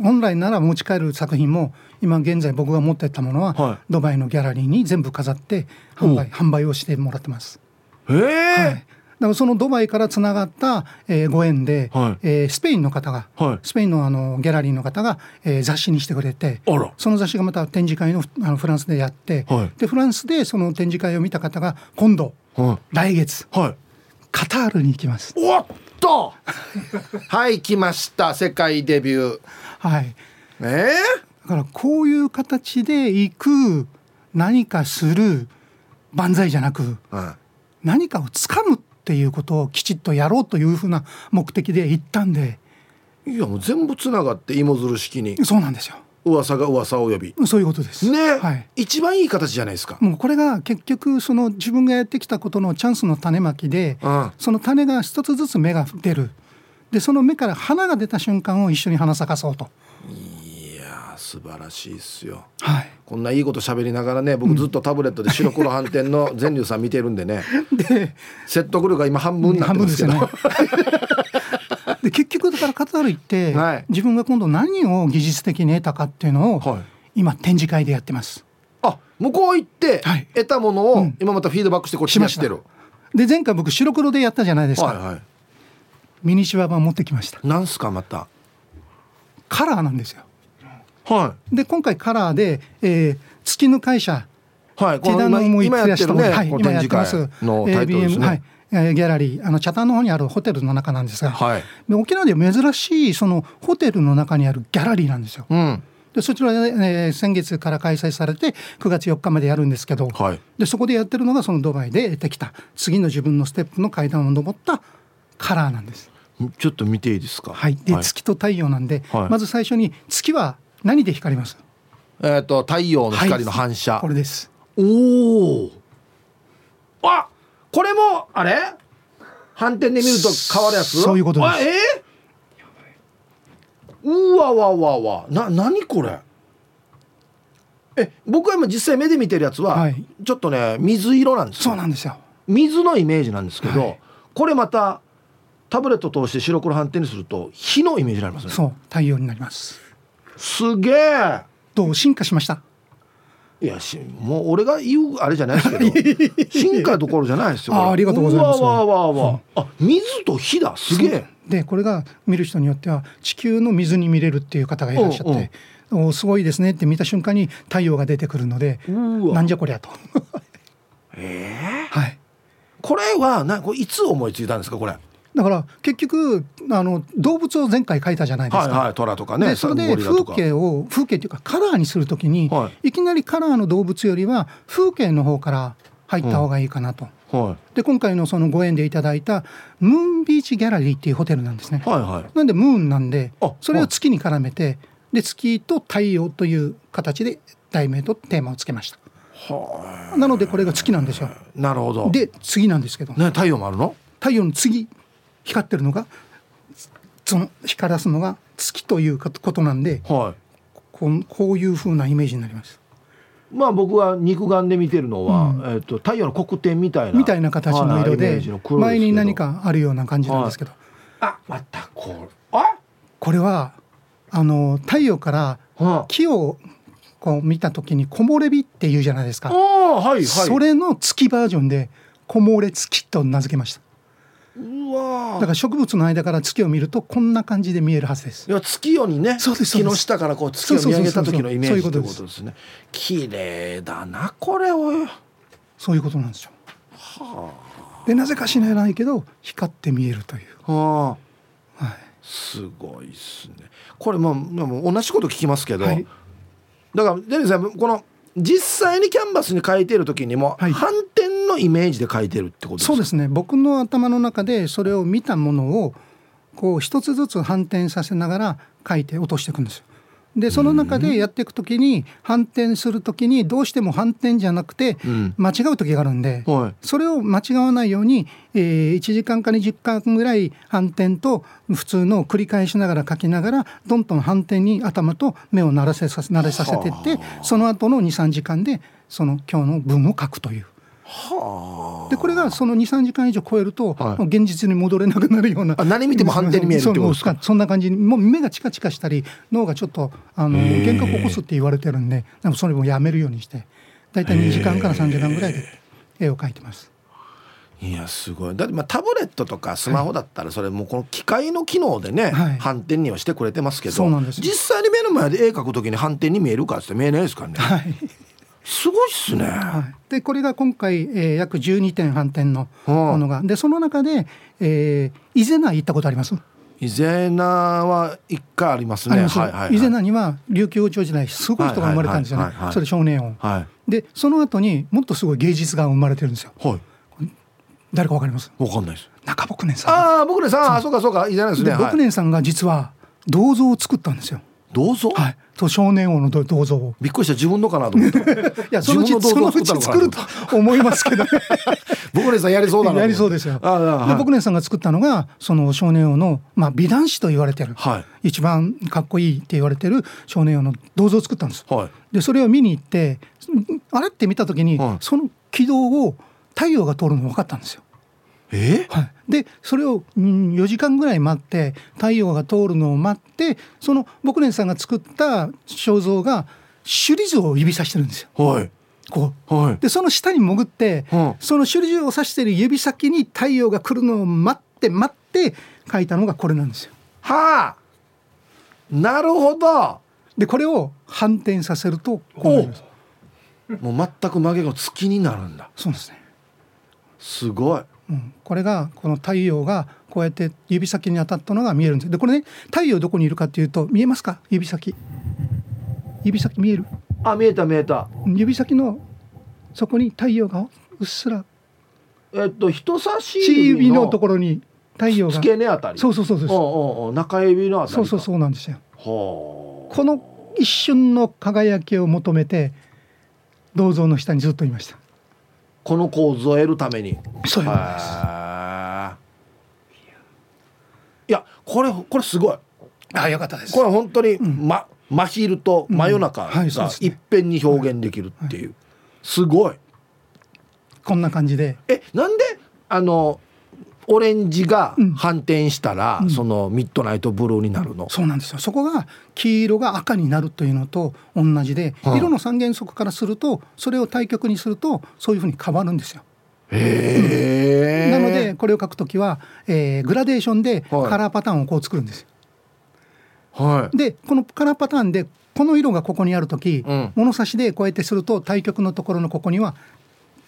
本来なら持ち帰る作品も今現在僕が持ってったものは、はい、ドバイのギャラリーに全部飾って販売販売をしてもらってます。へえ、はい、だからそのドバイからつながった、えー、ご縁で、はい、えー、スペインの方が、はい、スペインのあのギャラリーの方が、えー、雑誌にしてくれてその雑誌がまた展示会のあのフランスでやって、はい、でフランスでその展示会を見た方が今度、はい、来月、はい、カタールに行きます。おっと！はい来ました。世界デビュー。はい。えー、だからこういう形で行く何かする万歳じゃなく、はい、何かをつかむっていうことをきちっとやろうというふうな目的で行ったんで。いやもう全部つながって芋づる式に。そうなんですよ。噂が噂を呼び。そういうことです。ね、はい、一番いい形じゃないですか。もうこれが結局その自分がやってきたことのチャンスの種まきで、うん、その種が一つずつ芽が出る。でその芽から花が出た瞬間を一緒に花咲かそうと。いや素晴らしいっすよ、はい、こんないいこと喋りながらね僕ずっとタブレットで白黒反転の 全流さん見てるんでね。で説得力が今半分になってますけど、ね、で結局だからカタール行って、はい、自分が今度何を技術的に得たかっていうのを、はい、今展示会でやってます。あ向こう行って、はい、得たものを今またフィードバックしてこっちにしてるで前回僕白黒でやったじゃないですか、はいはい、ミニチュア版持ってきました。なんすかまた。カラーなんですよはい、で今回カラーで、えー、月の会社はい、この今今やってるね、はい、今やってます。のタイトルですね、はい。ギャラリー。あの北谷の方にあるホテルの中なんですが、はい、沖縄では珍しいそのホテルの中にあるギャラリーなんですよ。うん、でそちらで、えー、先月から開催されて9月4日までやるんですけど、はい、でそこでやってるのがそのドバイで得てきた次の自分のステップの階段を上ったカラーなんです。ちょっと見ていいですか？はい。で、月と太陽なんで、まず最初に月は何で光ります？えっ、ー、と太陽の光の反射、はい、これです。おおあこれもあれ？反転で見ると変わるやつ？そういうことです。えー、うわわわわ。な何これ？え僕は今実際目で見てるやつは、はい、ちょっとね水色なんですそうなんですよ。水のイメージなんですけど、はい、これまたタブレット通して白黒反転にすると火のイメージになりますね。そう太陽になりますすげえ。どう進化しました？いやしもう俺が言うあれじゃないですけど。進化どころじゃないですよあありがとうございます。わわわわあ水と火だ。すげえ。でこれが見る人によっては地球の水に見れるっていう方がいらっしゃっておすごいですねって見た瞬間に太陽が出てくるのでなんじゃこりゃと。ええー、はい。これはなこれいつ思いついたんですかこれだから結局あの動物を前回描いたじゃないですか。はいはい、虎とかね。それで風景を風景っていうかカラーにするときに、はい、いきなりカラーの動物よりは風景の方から入った方がいいかなと。はい、で今回のそのご縁でいただいたムーンビーチギャラリーっていうホテルなんですね。はいはい、なんでムーンなんでそれを月に絡めてで月と太陽という形で題名とテーマをつけました。はなのでこれが月なんですよ。なるほど。で次なんですけど。ね太陽もあるの？太陽の次光ってるのがその光らすのが月ということなんで、はい、こうこういうふうなイメージになります。まあ僕は肉眼で見てるのは、うん、えーと、太陽の黒点みたいなみたいな形の色で前に何かあるような感じなんですけど、はい、あまたこれ。あ？これはあの太陽から木をこう見た時に木漏れ日っていうじゃないですか、はいはい、それの月バージョンで木漏れ月と名付けましただから植物の間から月を見るとこんな感じで見えるはずです。いや月夜にねそうです月の下からこう月を見上げた時のイメージってことですね。綺麗だなこれをそういうことなんですよ。はあ。でなぜか知らないけど光って見えるという。はあ、はい、すごいっすね。これもう同じこと聞きますけど、はい、だからデニーさんこの実際にキャンバスに書いてる時にも、反転のイメージで書いてるってことですか？そうですね。僕の頭の中でそれを見たものをこう一つずつ反転させながら書いて落としていくんですよ。でその中でやっていく時に反転する時にどうしても反転じゃなくて間違う時があるんで、それを間違わないように、え1時間か20間ぐらい反転と普通の繰り返しながら書きながらどんどん反転に頭と目を慣らせさ慣れさせていってその後の23時間でその今日の文を書くという。でこれがその23時間以上超えると、はい、現実に戻れなくなるような。何見ても反転に見えるってことですか？そんな感じにもう目がチカチカしたり脳がちょっとあの幻覚を起こすって言われてるんでそれもやめるようにして大体2時間から3時間ぐらいで絵を描いてます。いやすごい。だってまあタブレットとかスマホだったらそれもこの機械の機能でね、はい、反転にはしてくれてますけど実際に目の前で絵描く時に反転に見えるかって見えないですからね。はいすごいっすね。はい、でこれが今回、えー、約12点反転のものが、でその中で、えー、伊勢名行ったことあります？伊勢名は一回ありますね。はいはい、伊勢名には琉球王朝時代すごい人が生まれたんですよね。それ少年王。はい、でその後にもっとすごい芸術が生まれてるんですよ。はい、誰かわかります？わかんないです。中牧年さん。ああ牧年さんあそうかそうか伊勢名ですね。牧年さんが実は銅像を作ったんですよ。銅像？はい。と少年王の銅像を。びっくりした。自分のかなと思った。いやそのうちそのうち作ると思いますけど僕ね。さんやりそうだなやりそうですよ。で僕ねさんが作ったのがその少年王のまあ美男子と言われてる、はい、一番かっこいいって言われてる少年王の銅像を作ったんです、はい、でそれを見に行ってあれって見た時に、はい、その軌道を太陽が通るの分かったんですよえ？はい、でそれを、うん、4時間ぐらい待って太陽が通るのを待ってその牧蓮さんが作った肖像が首里城を指さしてるんですよ。はいこう、はい、でその下に潜って、はその首里城を指してる指先に太陽が来るのを待って待って描いたのがこれなんですよ。はあなるほどでこれを反転させるとこう。もう全く曲げが月になるんだ。そうですね。すごい。うん、これがこの太陽がこうやって指先に当たったのが見えるんです。でこれね太陽どこにいるかっていうと見えますか？指先。指先見える？あ見えた見えた。指先のそこに太陽がうっすら。えっと人差し指のところに太陽が。付け根あたり。そうそうそうそう。中指のあたりそうそうそうなんですよ。この一瞬の輝きを求めて銅像の下にずっといましたこの構図を得るために。そういうことですいやこれこれすごい。あよかったです。これ本当に、うん、ま真昼と真夜中がいっぺんに表現できるっていう、すごい。こんな感じで。えなんであのオレンジが反転したら、うん、そのミッドナイトブルーになるの、そうなんですよ。そこが黄色が赤になるというのと同じで、はあ、色の三原則からするとそれを対極にするとそういうふうに変わるんですよ。へなのでこれを書くときは、えー、グラデーションでカラーパターンをこう作るんです。はい、でこのカラーパターンでこの色がここにある時、うん、物差しでこうやってすると対極のところのここには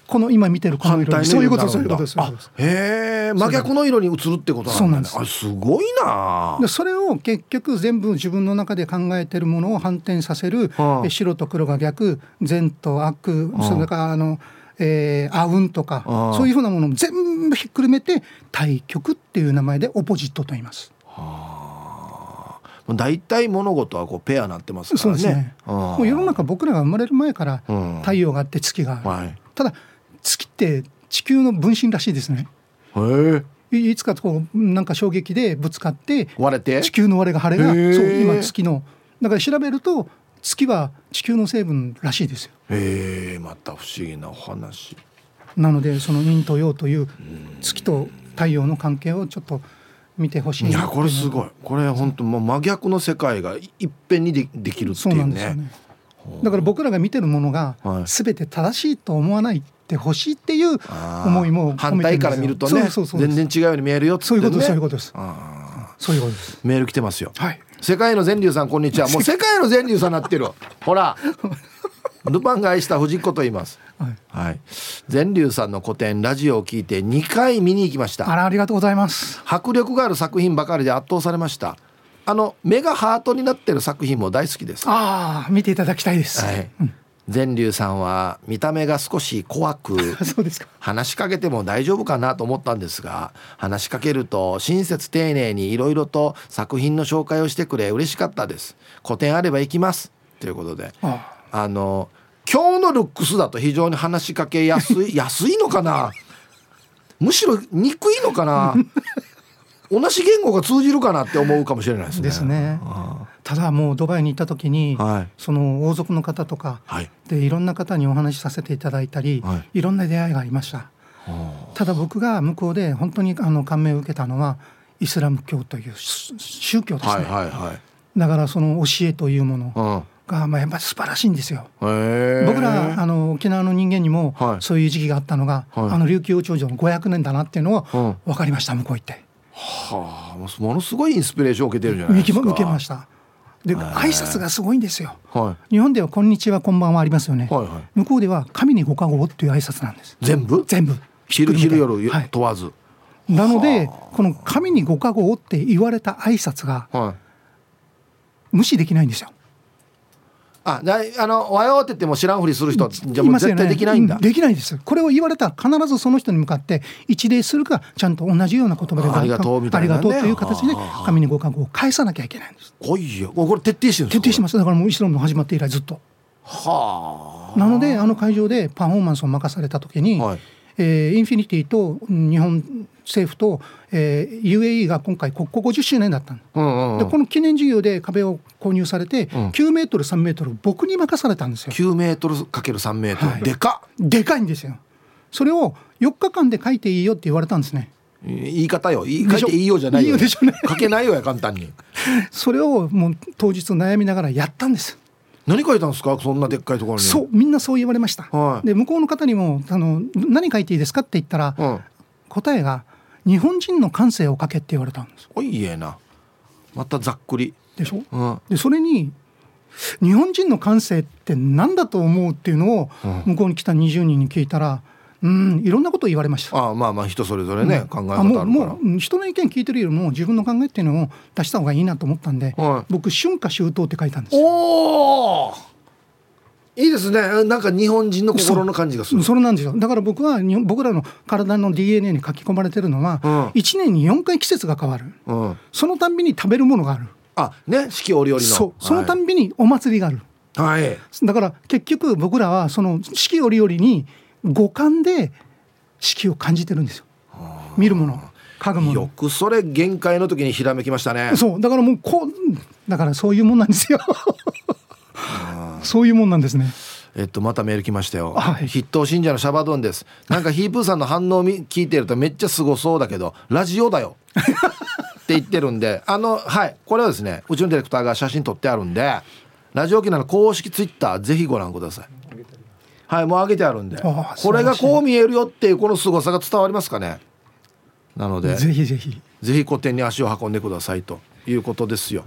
この今見てるこの色そういうことそういうことですへえ真逆の色に映るってことなんです。あすごいな。でそれを結局全部自分の中で考えてるものを反転させる、はあ、白と黒が逆善と悪、はあ、それからあのえー、あうんとかそういうふうなものも全部ひっくるめて対極っていう名前でオポジットと言います。はあ、大体物事はこうペアになってますからね。そうですね。もう世の中僕らが生まれる前から太陽があって月がある。はい、ただ月って地球の分身らしいですね。へいつかこうなんか衝撃でぶつかって割れて？地球の割れが晴れがそう今月の。だから調べると月は地球の成分らしいですよ。へえまた不思議なお話。なのでその陰と陽という月と太陽の関係をちょっと見てほしいいやこれすごい。これ本当もう真逆の世界がいっぺんにでできるっていうね。そうなんですよね。だから僕らが見てるものが全て正しいと思わないってほしいっていう思いも反対から見るとね全然違うように見えるよね、そういうことそういうことですそういうことですメール来てますよ、はい、世界の善流さんこんにちは もう世界の善流さんなってるほらルパンが愛した藤子と言います。はい。はい。善流さんの個展ラジオを聞いて2回見に行きました。あらありがとうございます。迫力がある作品ばかりで圧倒されました。あの目がハートになってる作品も大好きです。ああ、見ていただきたいです。はい。うん善龍さんは見た目が少し怖く 話しかけても大丈夫かなと思ったんですが話しかけると親切丁寧にいろいろと作品の紹介をしてくれ嬉しかったです。個展あれば行きます。ということで。あの今日のルックスだと非常に話しかけやすい 安いのかな？むしろ憎いのかな？同じ言語が通じるかなって思うかもしれないですね。ですね。ただもうドバイに行った時に、はい、その王族の方とか、はい、でいろんな方にお話しさせていただいたり、はい、いろんな出会いがありました。ただ僕が向こうで本当にあの感銘を受けたのはイスラム教という宗教ですね。はいはいはい、だからその教えというもの。がまあやっぱり素晴らしいんですよ。僕らあの沖縄の人間にもそういう時期があったのが、はい、あの琉球王朝城の500年だなっていうのを分かりました向こう行って。はあものすごいインスピレーションを受けてるじゃないですか。受けました。で挨拶がすごいんですよ、はい、日本では「こんにちはこんばんは」ありますよね、はいはい、向こうでは「神にご加護」っていう挨拶なんです。全部？全部。昼昼夜問わず、はい、なのでこの「神にご加護」って言われた挨拶が、無視できないんですよあだあの「おはよう」って言っても知らんふりする人じゃもう絶対できないんだ、ね、できないです。これを言われたら必ずその人に向かって一礼するかちゃんと同じような言葉でありがとうみたいな、ね、ありがとうという形で神にご加護を返さなきゃいけないんです。おいよ。これ徹底してる徹底します。だからもうイスラムの始まって以来ずっと。はあ。なのであの会場でパフォーマンスを任された時に、はいえー、インフィニティと日本政府と、えー、UAE が今回国交50周年だったの、うんうん、でこの記念事業で壁を購入されて、うん、9メートル3メートル僕に任されたんですよ。9メートルかける3メートル、はい、でかでかいんですよ。それを4日間で書いていいよって言われたんですね。言い方よ。言い書いていいよじゃないよ、ね、書けないよや簡単に。それをもう当日悩みながらやったんです何書いたんですか？そんなでっかいところに。そうみんなそう言われました、はい、で向こうの方にもあの「何書いていいですか?」って言ったら、うん、答えが「日本人の感性を書け」って言われたんです。おいえな。またざっくり。でしょ、うん、でそれに日本人の感性って何だと思うっていうのを向こうに来た20人に聞いたら「うんいろんなこと言われました。あまあまあ人それぞれね、うん、考え方あるから。もう人の意見聞いてるよりも自分の考えっていうのを出した方がいいなと思ったんで、はい、僕春夏秋冬って書いたんです。おおいいですね。なんか日本人の心の感じがする。それなんですよ。だから僕は僕らの体の DNA に書き込まれてるのは、うん、1年に4回季節が変わる、うん、そのたんびに食べるものがある。あね四季折々の。そう。そのたんびにお祭りがある、はい、だから結局僕らはその四季折々に五感で四季を感じてるんですよ。見るもの嗅ぐもの。よくそれ限界の時にひらめきましたね。そう。だからもうこうだからそういうもんなんですよ。そういうもんなんですね。えっとまたメール来ましたよ、はい、筆頭信者のシャバドンです。なんかヒープーさんの反応を聞いてるとめっちゃすごそうだけどラジオだよ。って言ってるんで。あのはい。これはですねうちのディレクターが写真撮ってあるんでラジオ機能の公式ツイッターぜひご覧くださいはいもう上げてあるんで。これがこう見えるよっていうこの凄さが伝わりますかね。なのでぜひぜひ。ぜひ個展に足を運んでくださいということですよ。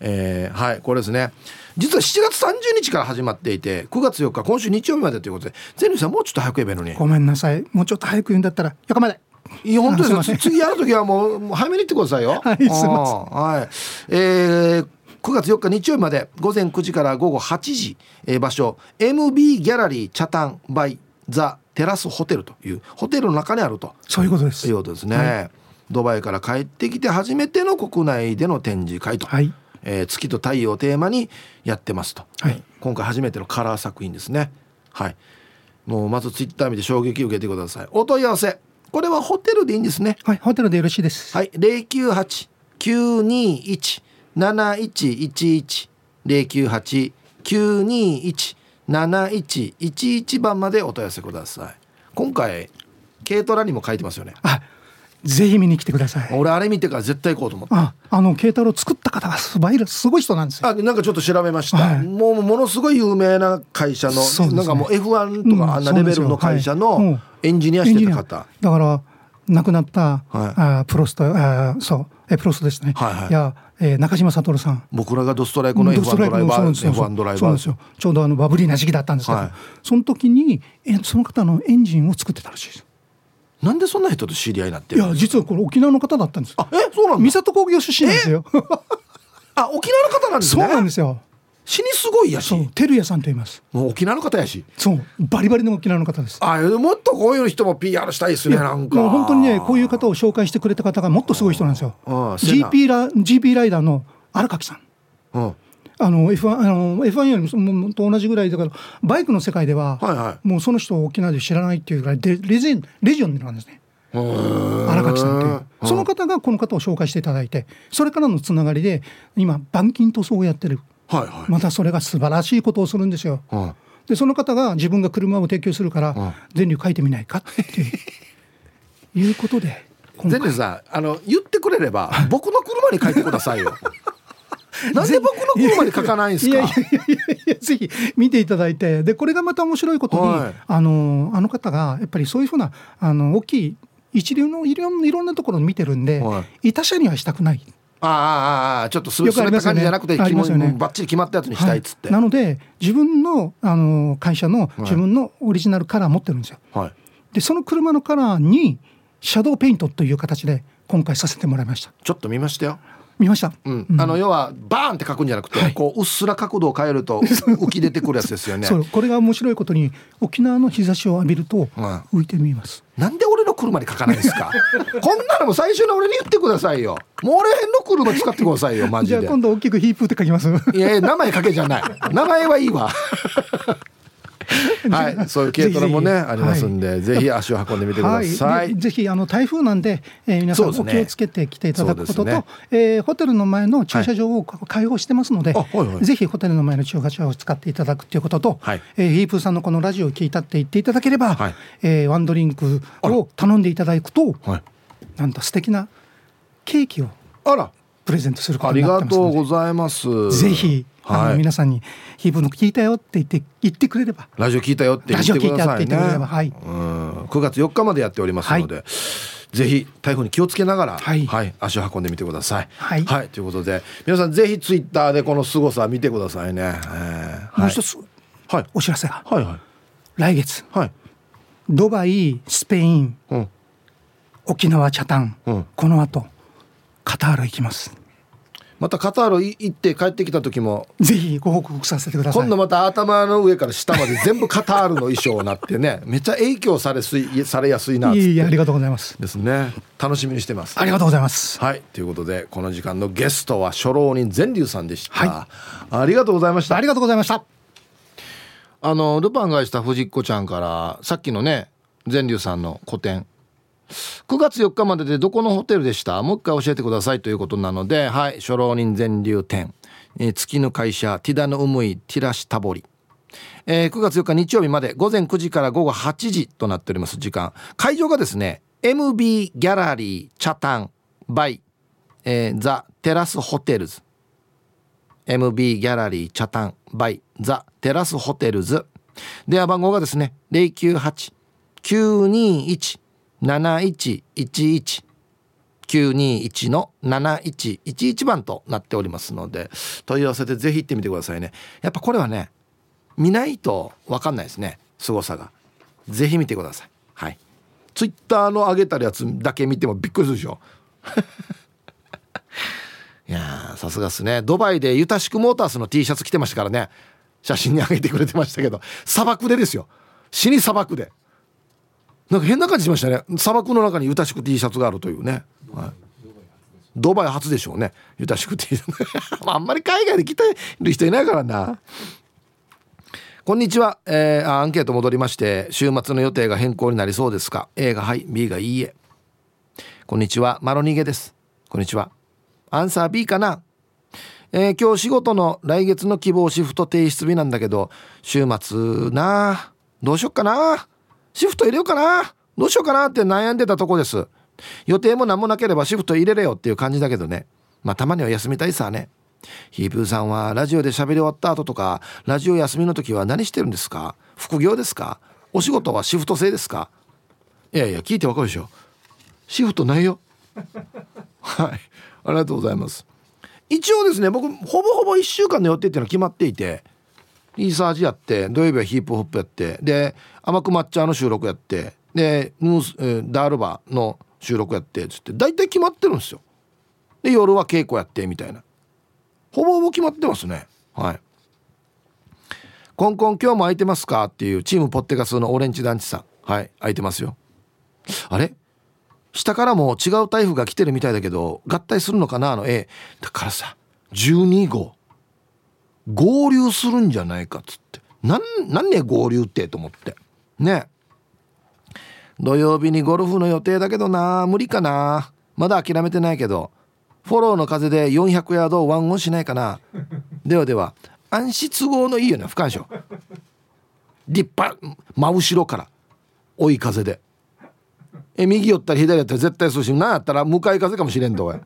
えー、はいこれですね。実は7月30日から始まっていて9月4日今週日曜日までということでゼニさんもうちょっと早く言えばいいのに。ごめんなさい。もうちょっと早く言うんだったら4日までい。や本当です次やる時はもう早めに言ってくださいよ。はいすいませんはい。えー9月4日日曜日まで午前9時から午後8時、えー、場所 MB ギャラリーチャタンバイザテラスホテルというホテルの中にあると。そういうことです。いうことですね、はい、ドバイから帰ってきて初めての国内での展示会と、はい。えー、月と太陽をテーマにやってますと、はい、今回初めてのカラー作品ですね。はい。もうまずツイッター見て衝撃受けてください。お問い合わせ。これはホテルでいいんですね。はいホテルでよろしいです。はい。098 921 711098-921-7111番までお問い合わせください。今回軽トラにも書いてますよね。あぜひ見に来てください。俺あれ見てから絶対行こうと思ってああの軽太郎作った方がすごい人なんですよ。あなんかちょっと調べました、はい、もうものすごい有名な会社の、ね、なんかもう F1 とかあんなレベルの会社のエンジニアしてた方、だから亡くなった、はい、あプロストあそうえプロストですね、はいはい、いやえー、中島悟さん。僕らがドストライクの F1 ドライバー F1 ドライバー。そうですよ。ちょうどあのバブリーな時期だったんですけど、はい、その時にえその方のエンジンを作ってたらしいです。なんでそんな人と知り合いになっていや実はこれ沖縄の方だったんですあえそうなん三郷工業出身なんですよ。あ沖縄の方なんですね。そうなんですよ死にすごいやし。照屋さんと言います。もう沖縄の方やし。そうバリバリの沖縄の方です。あもっとこういう人も PR したいですねなんか。もう本当にねこういう方を紹介してくれた方がもっとすごい人なんですよ。GP ラ GP ライダーの荒垣さん、うん、あの F1, あの F1 よりもと同じぐらいだからバイクの世界では、はいはい、もうその人を沖縄で知らないっていうぐらいレレジレジオンなんですね。荒垣さんという。その方がこの方を紹介していただいてそれからのつながりで今板金塗装をやってる、はいはい、またそれが素晴らしいことをするんですよ。はい、でその方が自分が車を提供するから全流書いてみないか？っていうことで全流さんあの言ってくれれば僕の車に書いてくださいよ。なんで僕の車に書かないんですか？いやいやいやぜひ見ていただいて、でこれがまた面白いことに、はい、あのあの方がやっぱりそういうふうなあの大きい一流のいろいろんなところを見てるんで、はい、他社にはしたくない。ああああちょっとす滑った感じじゃなくて、ね、ね、バッチリ決まったやつにしたいっつって、はい、なので自分のあの会社の自分のオリジナルカラー持ってるんですよ、はい、でその車のカラーにシャドーペイントという形で今回させてもらいました。ちょっと見ましたよ。見ました、うん、あの要はバーンって書くんじゃなくて、はい、こううっすら角度を変えると 浮き出てくるやつですよね。そう。これが面白いことに沖縄の日差しを浴びると浮いて見えます、うん、なんで俺の車に書かないんですか？こんなのも最初の俺に言ってくださいよ。もう俺の車使ってくださいよマジで。じゃあ今度大きくヒープって書きます。いやいや名前書けじゃない。名前はいいわ はい、そういう軽トラもねありますんで、はい、ぜひ足を運んでみてください。はい、ぜひあの台風なんで、えー、皆さんお気をつけて来ていただくことと、ね。えー、ホテルの前の駐車場を開放してますので、はい。はいはい、ぜひホテルの前の駐車場を使っていただくということと、はい、えー、ヒープーさんのこのラジオを聞いたって言っていただければ、はい、えー、ワンドリンクを頼んでいただくと、はい、なんと素敵なケーキをあら。プレゼントすることになってますので。ありがとうございます。ぜひあの皆さんに「ヒープの聞いたよ」って言って言ってくれれば。ラジオ聞いたよって言ってくださいね。はい、うん。9月4日までやっておりますので、はい、ぜひ台風に気をつけながら、はい、はい、足を運んでみてください。はい、はい、ということで皆さんぜひツイッターでこの凄さ見てくださいね。えー、もう一つ、はい、お知らせが、はいはい、来月、はい、ドバイスペイン、うん、沖縄チャタン、うん、この後カタール行きます。またカタール行って帰ってきた時もぜひご報告させてください。今度また頭の上から下まで全部カタールの衣装になってね めっちゃ影響されすいされやすいないいありがとうございます。ですね。楽しみにしてます。ありがとうございます。はい。ということでこの時間のゲストは初老人善龍さんでした、はい、ありがとうございました。ありがとうございました。あのルパンがした藤子ちゃんからさっきのね善龍さんの個展9月4日まででどこのホテルでした？もう一回教えてくださいということなのではい初老人全流店、えー、月の会社ティダのうむいティラシタボリ。えー、9月4日日曜日まで午前9時から午後8時となっております時間。会場がですね MB ギャラリーチャタンバイ、えー、ザ・テラスホテルズ。MB ギャラリーチャタンバイザ・テラスホテルズ。電話番号がですね098-921 7111 921の7111番となっておりますので問い合わせてぜひ行ってみてくださいね。やっぱこれはね見ないと分かんないですね凄さが。ぜひ見てください。はい。ツイッターの上げたやつだけ見てもびっくりするでしょ。いやさすがっすね。ドバイでユタシクモータースの T シャツ着てましたからね。写真に上げてくれてましたけど。砂漠でですよ。死に砂漠で。なんか変な感じしましたね。砂漠の中にユタシク T シャツがあるというね、はい、ドバイ初でしょうね。ユタシク T シャツ。あんまり海外で来てる人いないからな。こんにちは、えー、アンケート戻りまして週末の予定が変更になりそうですか？A がはい B がいいえ。こんにちは。マロニゲです。こんにちは。アンサー B かな？えー、今日仕事の来月の希望シフト提出日なんだけど週末などうしよっかなシフト入れようかな。どうしようかなって悩んでたとこです。予定も何もなければシフト入れれよっていう感じだけどね。まあたまには休みたいさね。ヒープーさんはラジオで喋り終わった後とかラジオ休みの時は何してるんですか？副業ですか？お仕事はシフト制ですか？いやいや聞いてわかるでしょ。シフトないよ。はい。ありがとうございます。一応ですね僕ほぼほぼ1週間の予定っていうのは決まっていてリーサージやって土曜日はヒップホップやってで甘く抹茶の収録やってでムース、えー、ダールバーの収録やってつって大体決まってるんですよ。で夜は稽古やってみたいな。ほぼほぼ決まってますね。はい。コンコン今日も空いてますかっていうチームポッテガスのオレンジ団地さん。はい空いてますよ。あれ？下からも違う台風が来てるみたいだけど合体するのかな？あの A だからさ12号。合流するんじゃないかっつって。なんなんね合流ってと思って。ね。土曜日にゴルフの予定だけどな。無理かな。まだ諦めてないけど。フォローの風で400ヤードワンオンしないかな。ではでは暗視都合のいいよね。不干渉。立派。真後ろから。追い風で。え右寄ったり左やったら絶対そうしなんやったら向かい風かもしれんとおい。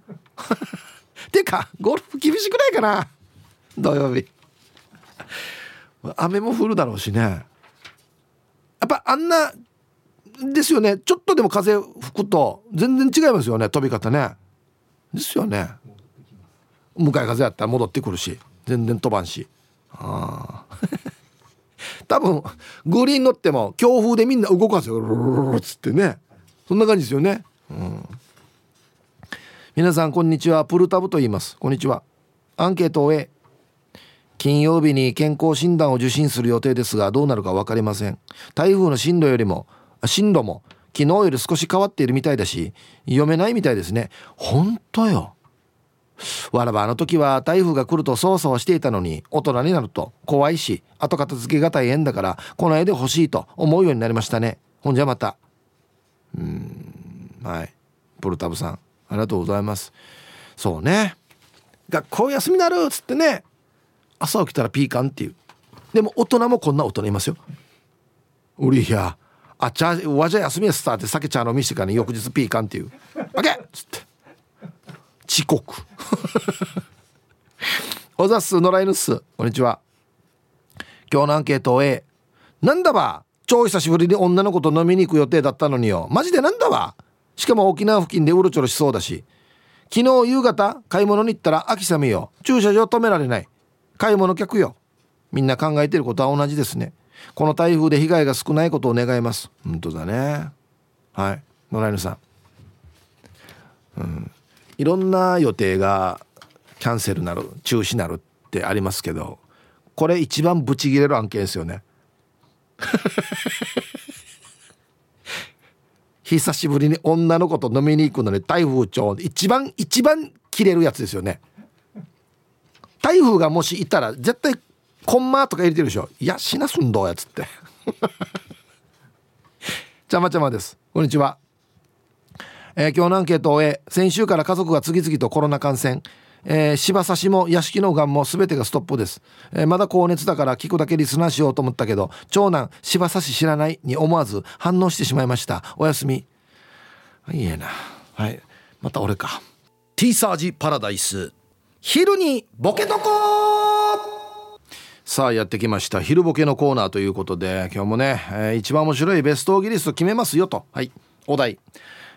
てかゴルフ厳しくないかな。土曜日。雨も降るだろうしね。やっぱあんなですよね。ちょっとでも風吹くと全然違いますよね。飛び方ね。ですよね。向かい風やったら戻ってくるし全然飛ばんし。あ 多分グリーン乗っても強風でみんな動かすよ。っつってねそんな感じですよね、うん、皆さんこんにちはプルタブと言いますこんにちはアンケートを終え金曜日に健康診断を受診する予定ですがどうなるか分かりません。台風の進路よりも進路も昨日より少し変わっているみたいだし読めないみたいですね。本当よ。わらばあの時は台風が来るとそわそわしていたのに大人になると怖いし後片付けが大変だからこの絵で欲しいと思うようになりましたね。ほんじゃまた。うんはい。ポルタブさんありがとうございます。そうね。学校休みなるっつってね。朝起きたらピーカンっていう。でも大人もこんな大人いますようりやあちゃわじゃ休みやすたって酒ちゃん飲みしてからね翌日ピーカンっていう「オッケー!」っつって遅刻 おざっす野良犬っすこんにちは今日のアンケートを A なんだば超久しぶりに女の子と飲みに行く予定だったのによマジでなんだわしかも沖縄付近でうろちょろしそうだし昨日夕方買い物に行ったら秋雨よ駐車場止められない買い物客よ。みんな考えてることは同じですね。この台風で被害が少ないことを願います。本当だね。はい。野良犬さん。うん。いろんな予定がキャンセルなる中止なるってありますけどこれ一番ブチギレる案件ですよね。久しぶりに女の子と飲みに行くのに台風町一番一番切れるやつですよね。台風がもしいたら絶対コンマとか入れてるでしょ。いや死なすんどうやつって。ちゃまちゃまです。こんにちは、えー、今日のアンケートを終え先週から家族が次々とコロナ感染。えー、芝刺しも屋敷のがんも全てがストップです、えー、まだ高熱だから聞くだけリスナーしようと思ったけど長男芝刺し知らないに思わず反応してしまいました。おやすみ。いいえな。はい。また俺か。T サージパラダイス。昼にボケとこさあやってきました。昼ボケのコーナーということで今日もね、えー、一番面白いベストオギリスト決めますよと。はい。お題。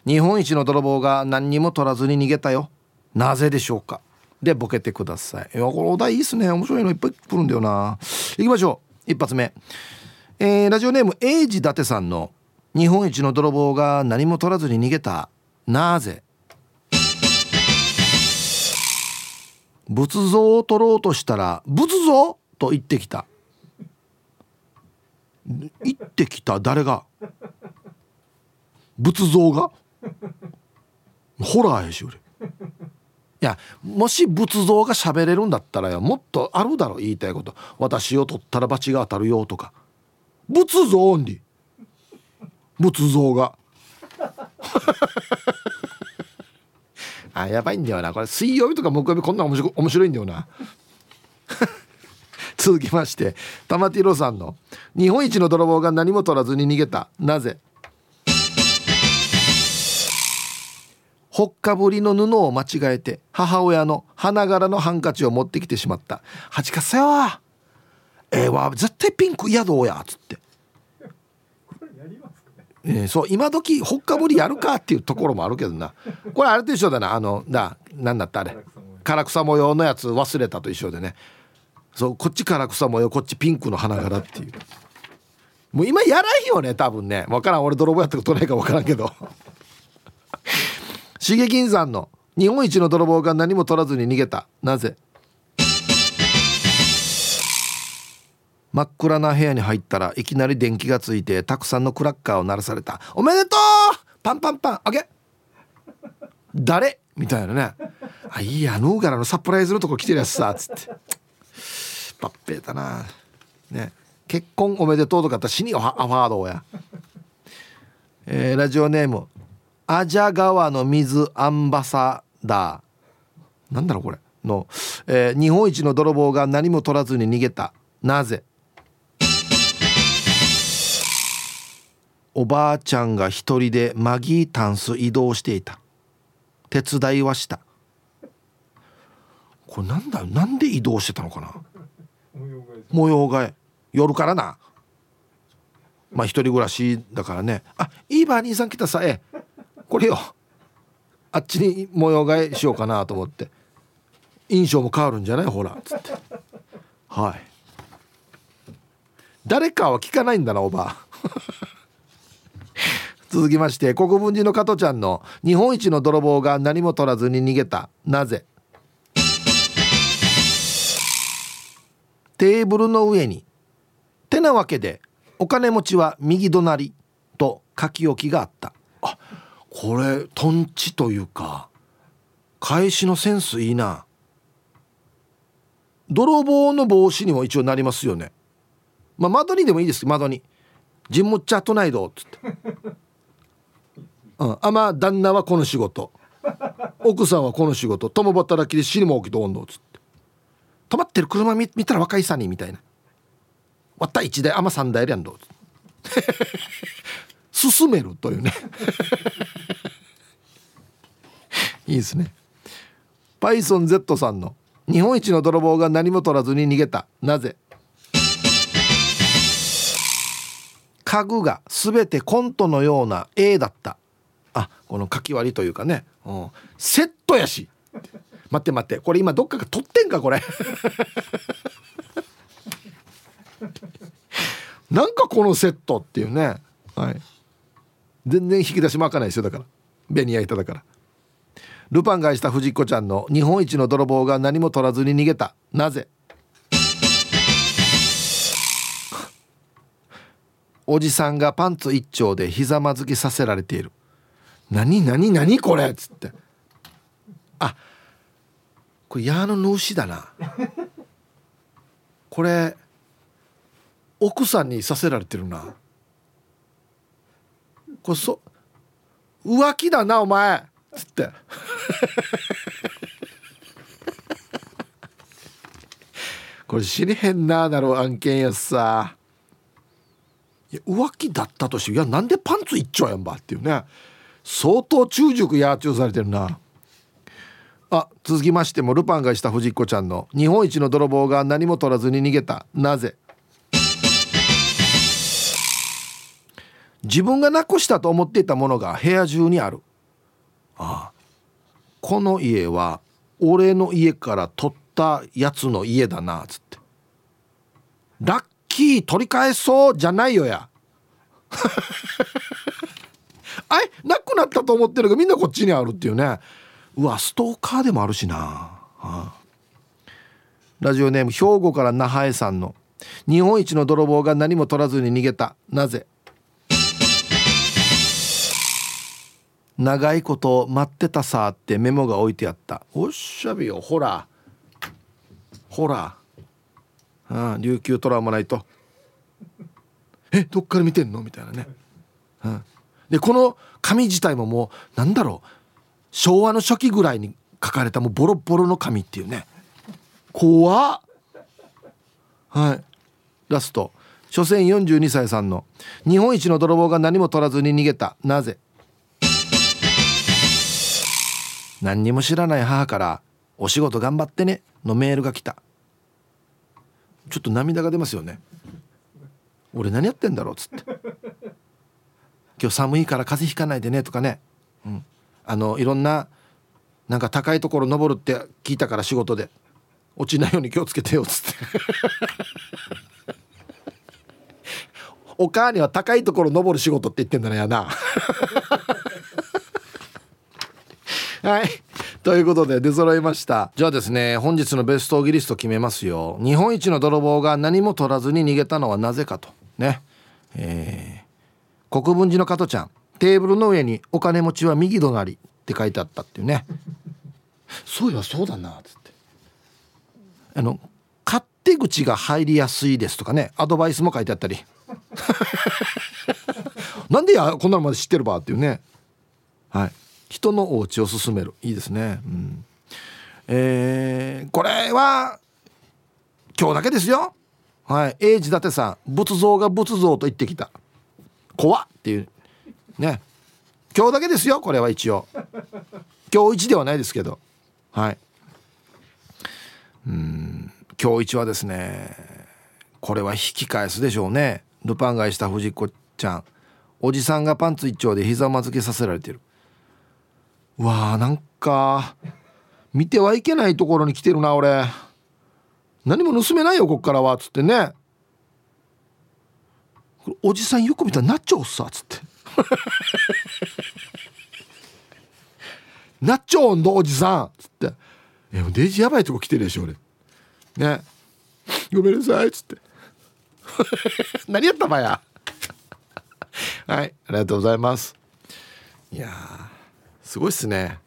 日本一の泥棒が何にも取らずに逃げたよ。なぜでしょうか。でボケてください。いやこれお題いいっすね。面白いのいっぱい来るんだよな。行きましょう。一発目。えー、ラジオネーム英治伊達さんの「日本一の泥棒が何も取らずに逃げた。なぜ?」仏像を取ろうとしたら「仏像?」と言ってきた。言ってきた？誰が？仏像が？ホラーやし俺。いやもし仏像が喋れるんだったらよもっとあるだろ言いたいこと。私を取ったら罰が当たるよとか。仏像に。仏像が。あやばいんだよな。これ水曜日とか木曜日こんな面白面白いんだよな。続きまして玉ティロさんの「日本一の泥棒が何も取らずに逃げた。なぜ?」ほっかぶりの布を間違えて母親の花柄のハンカチを持ってきてしまった「はちかせよええー、わ絶対ピンク嫌どうや」っつって。えー、そう今時ほっかぶりやるかっていうところもあるけどな。これあれと一緒だな。あのな何だったあれ。唐草模様のやつ忘れたと一緒でね。そうこっち唐草模様こっちピンクの花柄っていう。もう今やらんよね多分ね。分からん。俺泥棒やったことないか分からんけど。重金山の日本一の泥棒が何も取らずに逃げた。なぜ真っ暗な部屋に入ったらいきなり電気がついてたくさんのクラッカーを鳴らされた「おめでとう！パンパンパン。あげ。誰?」みたいなね「あいいや。ヌーガラのサプライズのとこ来てるやつさ」っつって。パッペーだな。ね。結婚おめでとうとかあったら死にアファードや、えー、ラジオネーム。アジャ川の水アンバサダー。なんだろうこれ。の、えー、日本一の泥棒が何も取らずに逃げた。なぜ？おばあちゃんが一人でマギータンス移動していた。手伝いはした。これなんだ？なんで移動してたのかな？模様替え。夜からな。まあ一人暮らしだからね。あいいば兄さん来たさえ。これよ。あっちに模様替えしようかなと思って。印象も変わるんじゃない？ほら。っつって。はい。誰かは聞かないんだなおばあ。続きまして国分寺の加トちゃんの日本一の泥棒が何も取らずに逃げた。なぜ？テーブルの上にてなわけでお金持ちは右隣と書き置きがあった。あこれとんちというか返しのセンスいいな。泥棒の防止にも一応なりますよね。まあ窓にでもいいです。窓に「ジンムッチャトナイド」っつって。うん、あまあ旦那はこの仕事 奥さんはこの仕事共働きで死にも起きと温度っつって止まってる車見見たら若いさにみたいなわった1台あま3台やんど 進めるというね。いいですね。パイソン Z さんの日本一の泥棒が何も取らずに逃げた。なぜ？家具が全てコントのような A だった。あこのかき割りというかね、うん、セットやし。待って待って。これ今どっかが取ってんかこれ。なんかこのセットっていうね。はい。全然引き出しも開かないですよだから。ベニヤ板だから。ルパンがした藤子ちゃんの日本一の泥棒が何も取らずに逃げた。なぜ？おじさんがパンツ一丁でひざまずきさせられている。何何何これ？っつって。あこれ矢の主だな。これ奥さんにさせられてるな。これそ浮気だなお前。っつって。これ知りへんななる案件やさ。いや浮気だったとしていやなんでパンツ一丁やんばっていうね。相当中熟や中されてるな。あ続きましてもルパンがした藤子ちゃんの日本一の泥棒が何も取らずに逃げた。なぜ？自分がなくしたと思っていたものが部屋中にある。ああこの家は俺の家から取ったやつの家だなっつって。ラッキー取り返そうじゃないよや。あいなくなったと思ってるがみんなこっちにあるっていうね。うわストーカーでもあるしな、はあ、ラジオネーム兵庫から那覇江さんの「日本一の泥棒が何も取らずに逃げた。なぜ?」長いこと待ってたさってメモが置いてあった。おっしゃべよほらほらああ琉球トラウマないとえどっから見てんの？みたいなね、うん、でこの紙自体ももうなんだろう。昭和の初期ぐらいに書かれたもうボロボロの紙っていうね。怖っ。はい。ラスト。所詮42歳さんの「日本一の泥棒が何も取らずに逃げた。なぜ?」何にも知らない母から「お仕事頑張ってね」のメールが来た。ちょっと涙が出ますよね。俺何やってんだろうっつって。今日寒いから風邪ひかないでねとかね、うん、あのいろんななんか高いところ登るって聞いたから仕事で。落ちないように気をつけてよっつって。お母には高いところ登る仕事って言ってんだなやな。はい。ということで出揃いました。じゃあですね本日のベストギリスト決めますよ。日本一の泥棒が何も取らずに逃げたのはなぜかと。ね。えー、国分寺の加トちゃん。テーブルの上に「お金持ちは右隣」って書いてあったっていうね。そういえばそうだなっつって。あの勝手口が入りやすいですとかね。アドバイスも書いてあったり。なんでやこんなのまで知ってるばっていうね。はい人のお家を勧める。いいですね。うん。えー、これは今日だけですよ。はい。英治伊達さん仏像が仏像と言ってきた。怖っていう。ね。今日だけですよこれは一応。今日一ではないですけど。はい。うん。今日一はですねこれは引き返すでしょうね。ルパン買いした藤子ちゃん。おじさんがパンツ一丁で膝まずけさせられてる。わあなんか見てはいけないところに来てるな俺。何も盗めないよこっからはっつってね。おじさんよく見たらなっちゃうさっつって。なっちゃうんだおじさんっつって「いやデイジやばいとこ来てるでしょ俺。ね。ごめんなさい」っつって。何やったばや。はいありがとうございます。いやすごいっすね。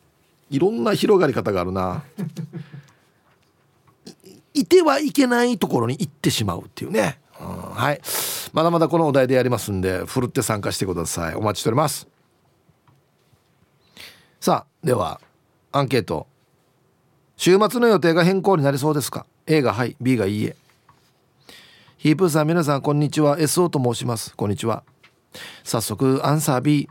いろんな広がり方があるな。いてはいけないところに行ってしまうっていうね、うん、はい。まだまだこのお題でやりますんでふるって参加してください。お待ちしております。さあではアンケート。週末の予定が変更になりそうですか？A がはい B がいいえ。ヒープーさん皆さんこんにちは。SO と申します。こんにちは。早速アンサー B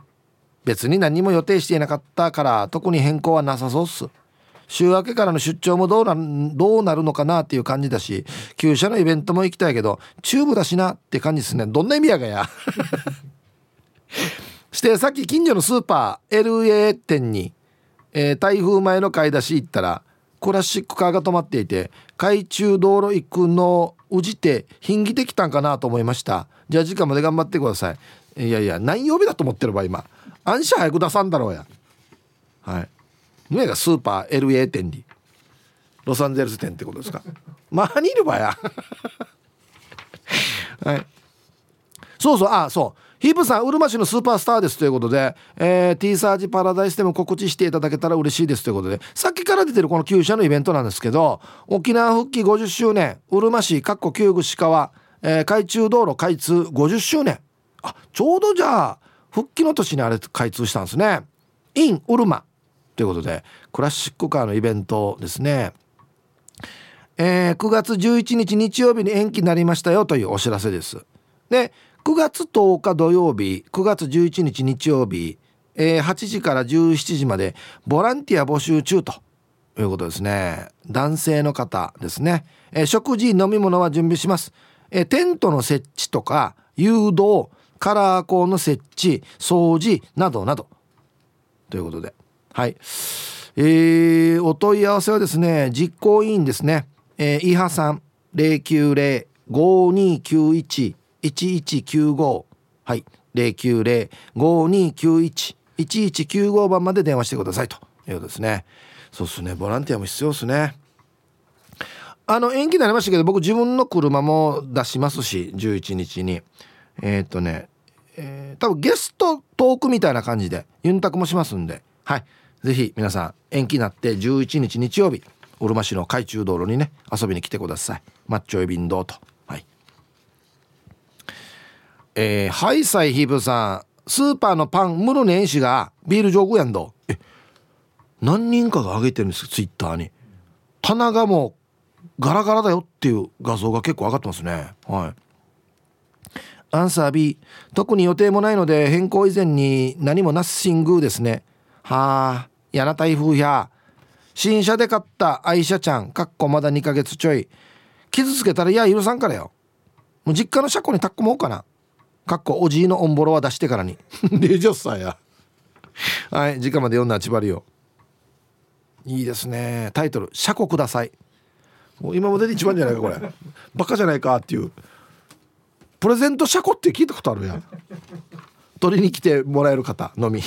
別に何も予定していなかったから特に変更はなさそうっす。週明けからの出張もどうなどうなるのかなっていう感じだし旧車のイベントも行きたいけどチューブだしなって感じですね。どんな意味やがや。してさっき近所のスーパー LA 店に、えー、台風前の買い出し行ったらクラシックカーが止まっていて海中道路行くのうじて品着てきたんかなと思いました。じゃあ時間まで頑張ってください。いやいや何曜日だと思ってれば今。暗視早く出さんだろうや。はい。上がスーパー LA 店に。ロサンゼルス店ってことですか。まあにいるばや。はい。そうそうあそう。ヒープさんうるま市のスーパースターですということで、えー、T サージパラダイスでも告知していただけたら嬉しいですということでさっきから出てるこの旧車のイベントなんですけど沖縄復帰50周年うるま市かっこ旧具鹿は、えー、海中道路開通50周年。あちょうどじゃあ復帰の年にあれ開通したんですね。In うるまということでクラシックカーのイベントですね。えー、9月11日日曜日に延期になりましたよというお知らせです。で9月10日土曜日9月11日日曜日、えー、8時から17時までボランティア募集中ということですね。男性の方ですね、えー、食事飲み物は準備します、えー、テントの設置とか誘導カラーコーンの設置掃除などなど。ということで。はい。えー、お問い合わせはですね実行委員ですね。えー、イハさん090-5291 1195はい。090-5291-1195番まで電話してくださいということですね。そうっすね。ボランティアも必要っすね。あの延期になりましたけど僕自分の車も出しますし11日に。えー、っとね、えー、多分ゲストトークみたいな感じでユンタクもしますんで。はい。是非皆さん延期になって11日日曜日うるま市の海中道路にね遊びに来てください。マッチョイビンドと。えー、ハイサイヒープさんスーパーのパンムルネン氏がビール上手やんど。え何人かが上げてるんですツイッターに。棚がもうガラガラだよっていう画像が結構上がってますね。はい。アンサー B 特に予定もないので変更以前に何もナッシングですね。はあ嫌な台風や。新車で買った愛車ちゃん。かっこまだ2ヶ月ちょい。傷つけたらいや許さんからよ。もう実家の車庫にタッコもうかな。かっこおじいのオンボロは出してからに。20歳や。はい時間まで読んだ千葉りよいいですね。タイトル「車庫ください」もう今までで一番じゃないかこれ。バカじゃないかっていう。プレゼント車庫って聞いたことあるやん。取りに来てもらえる方のみ。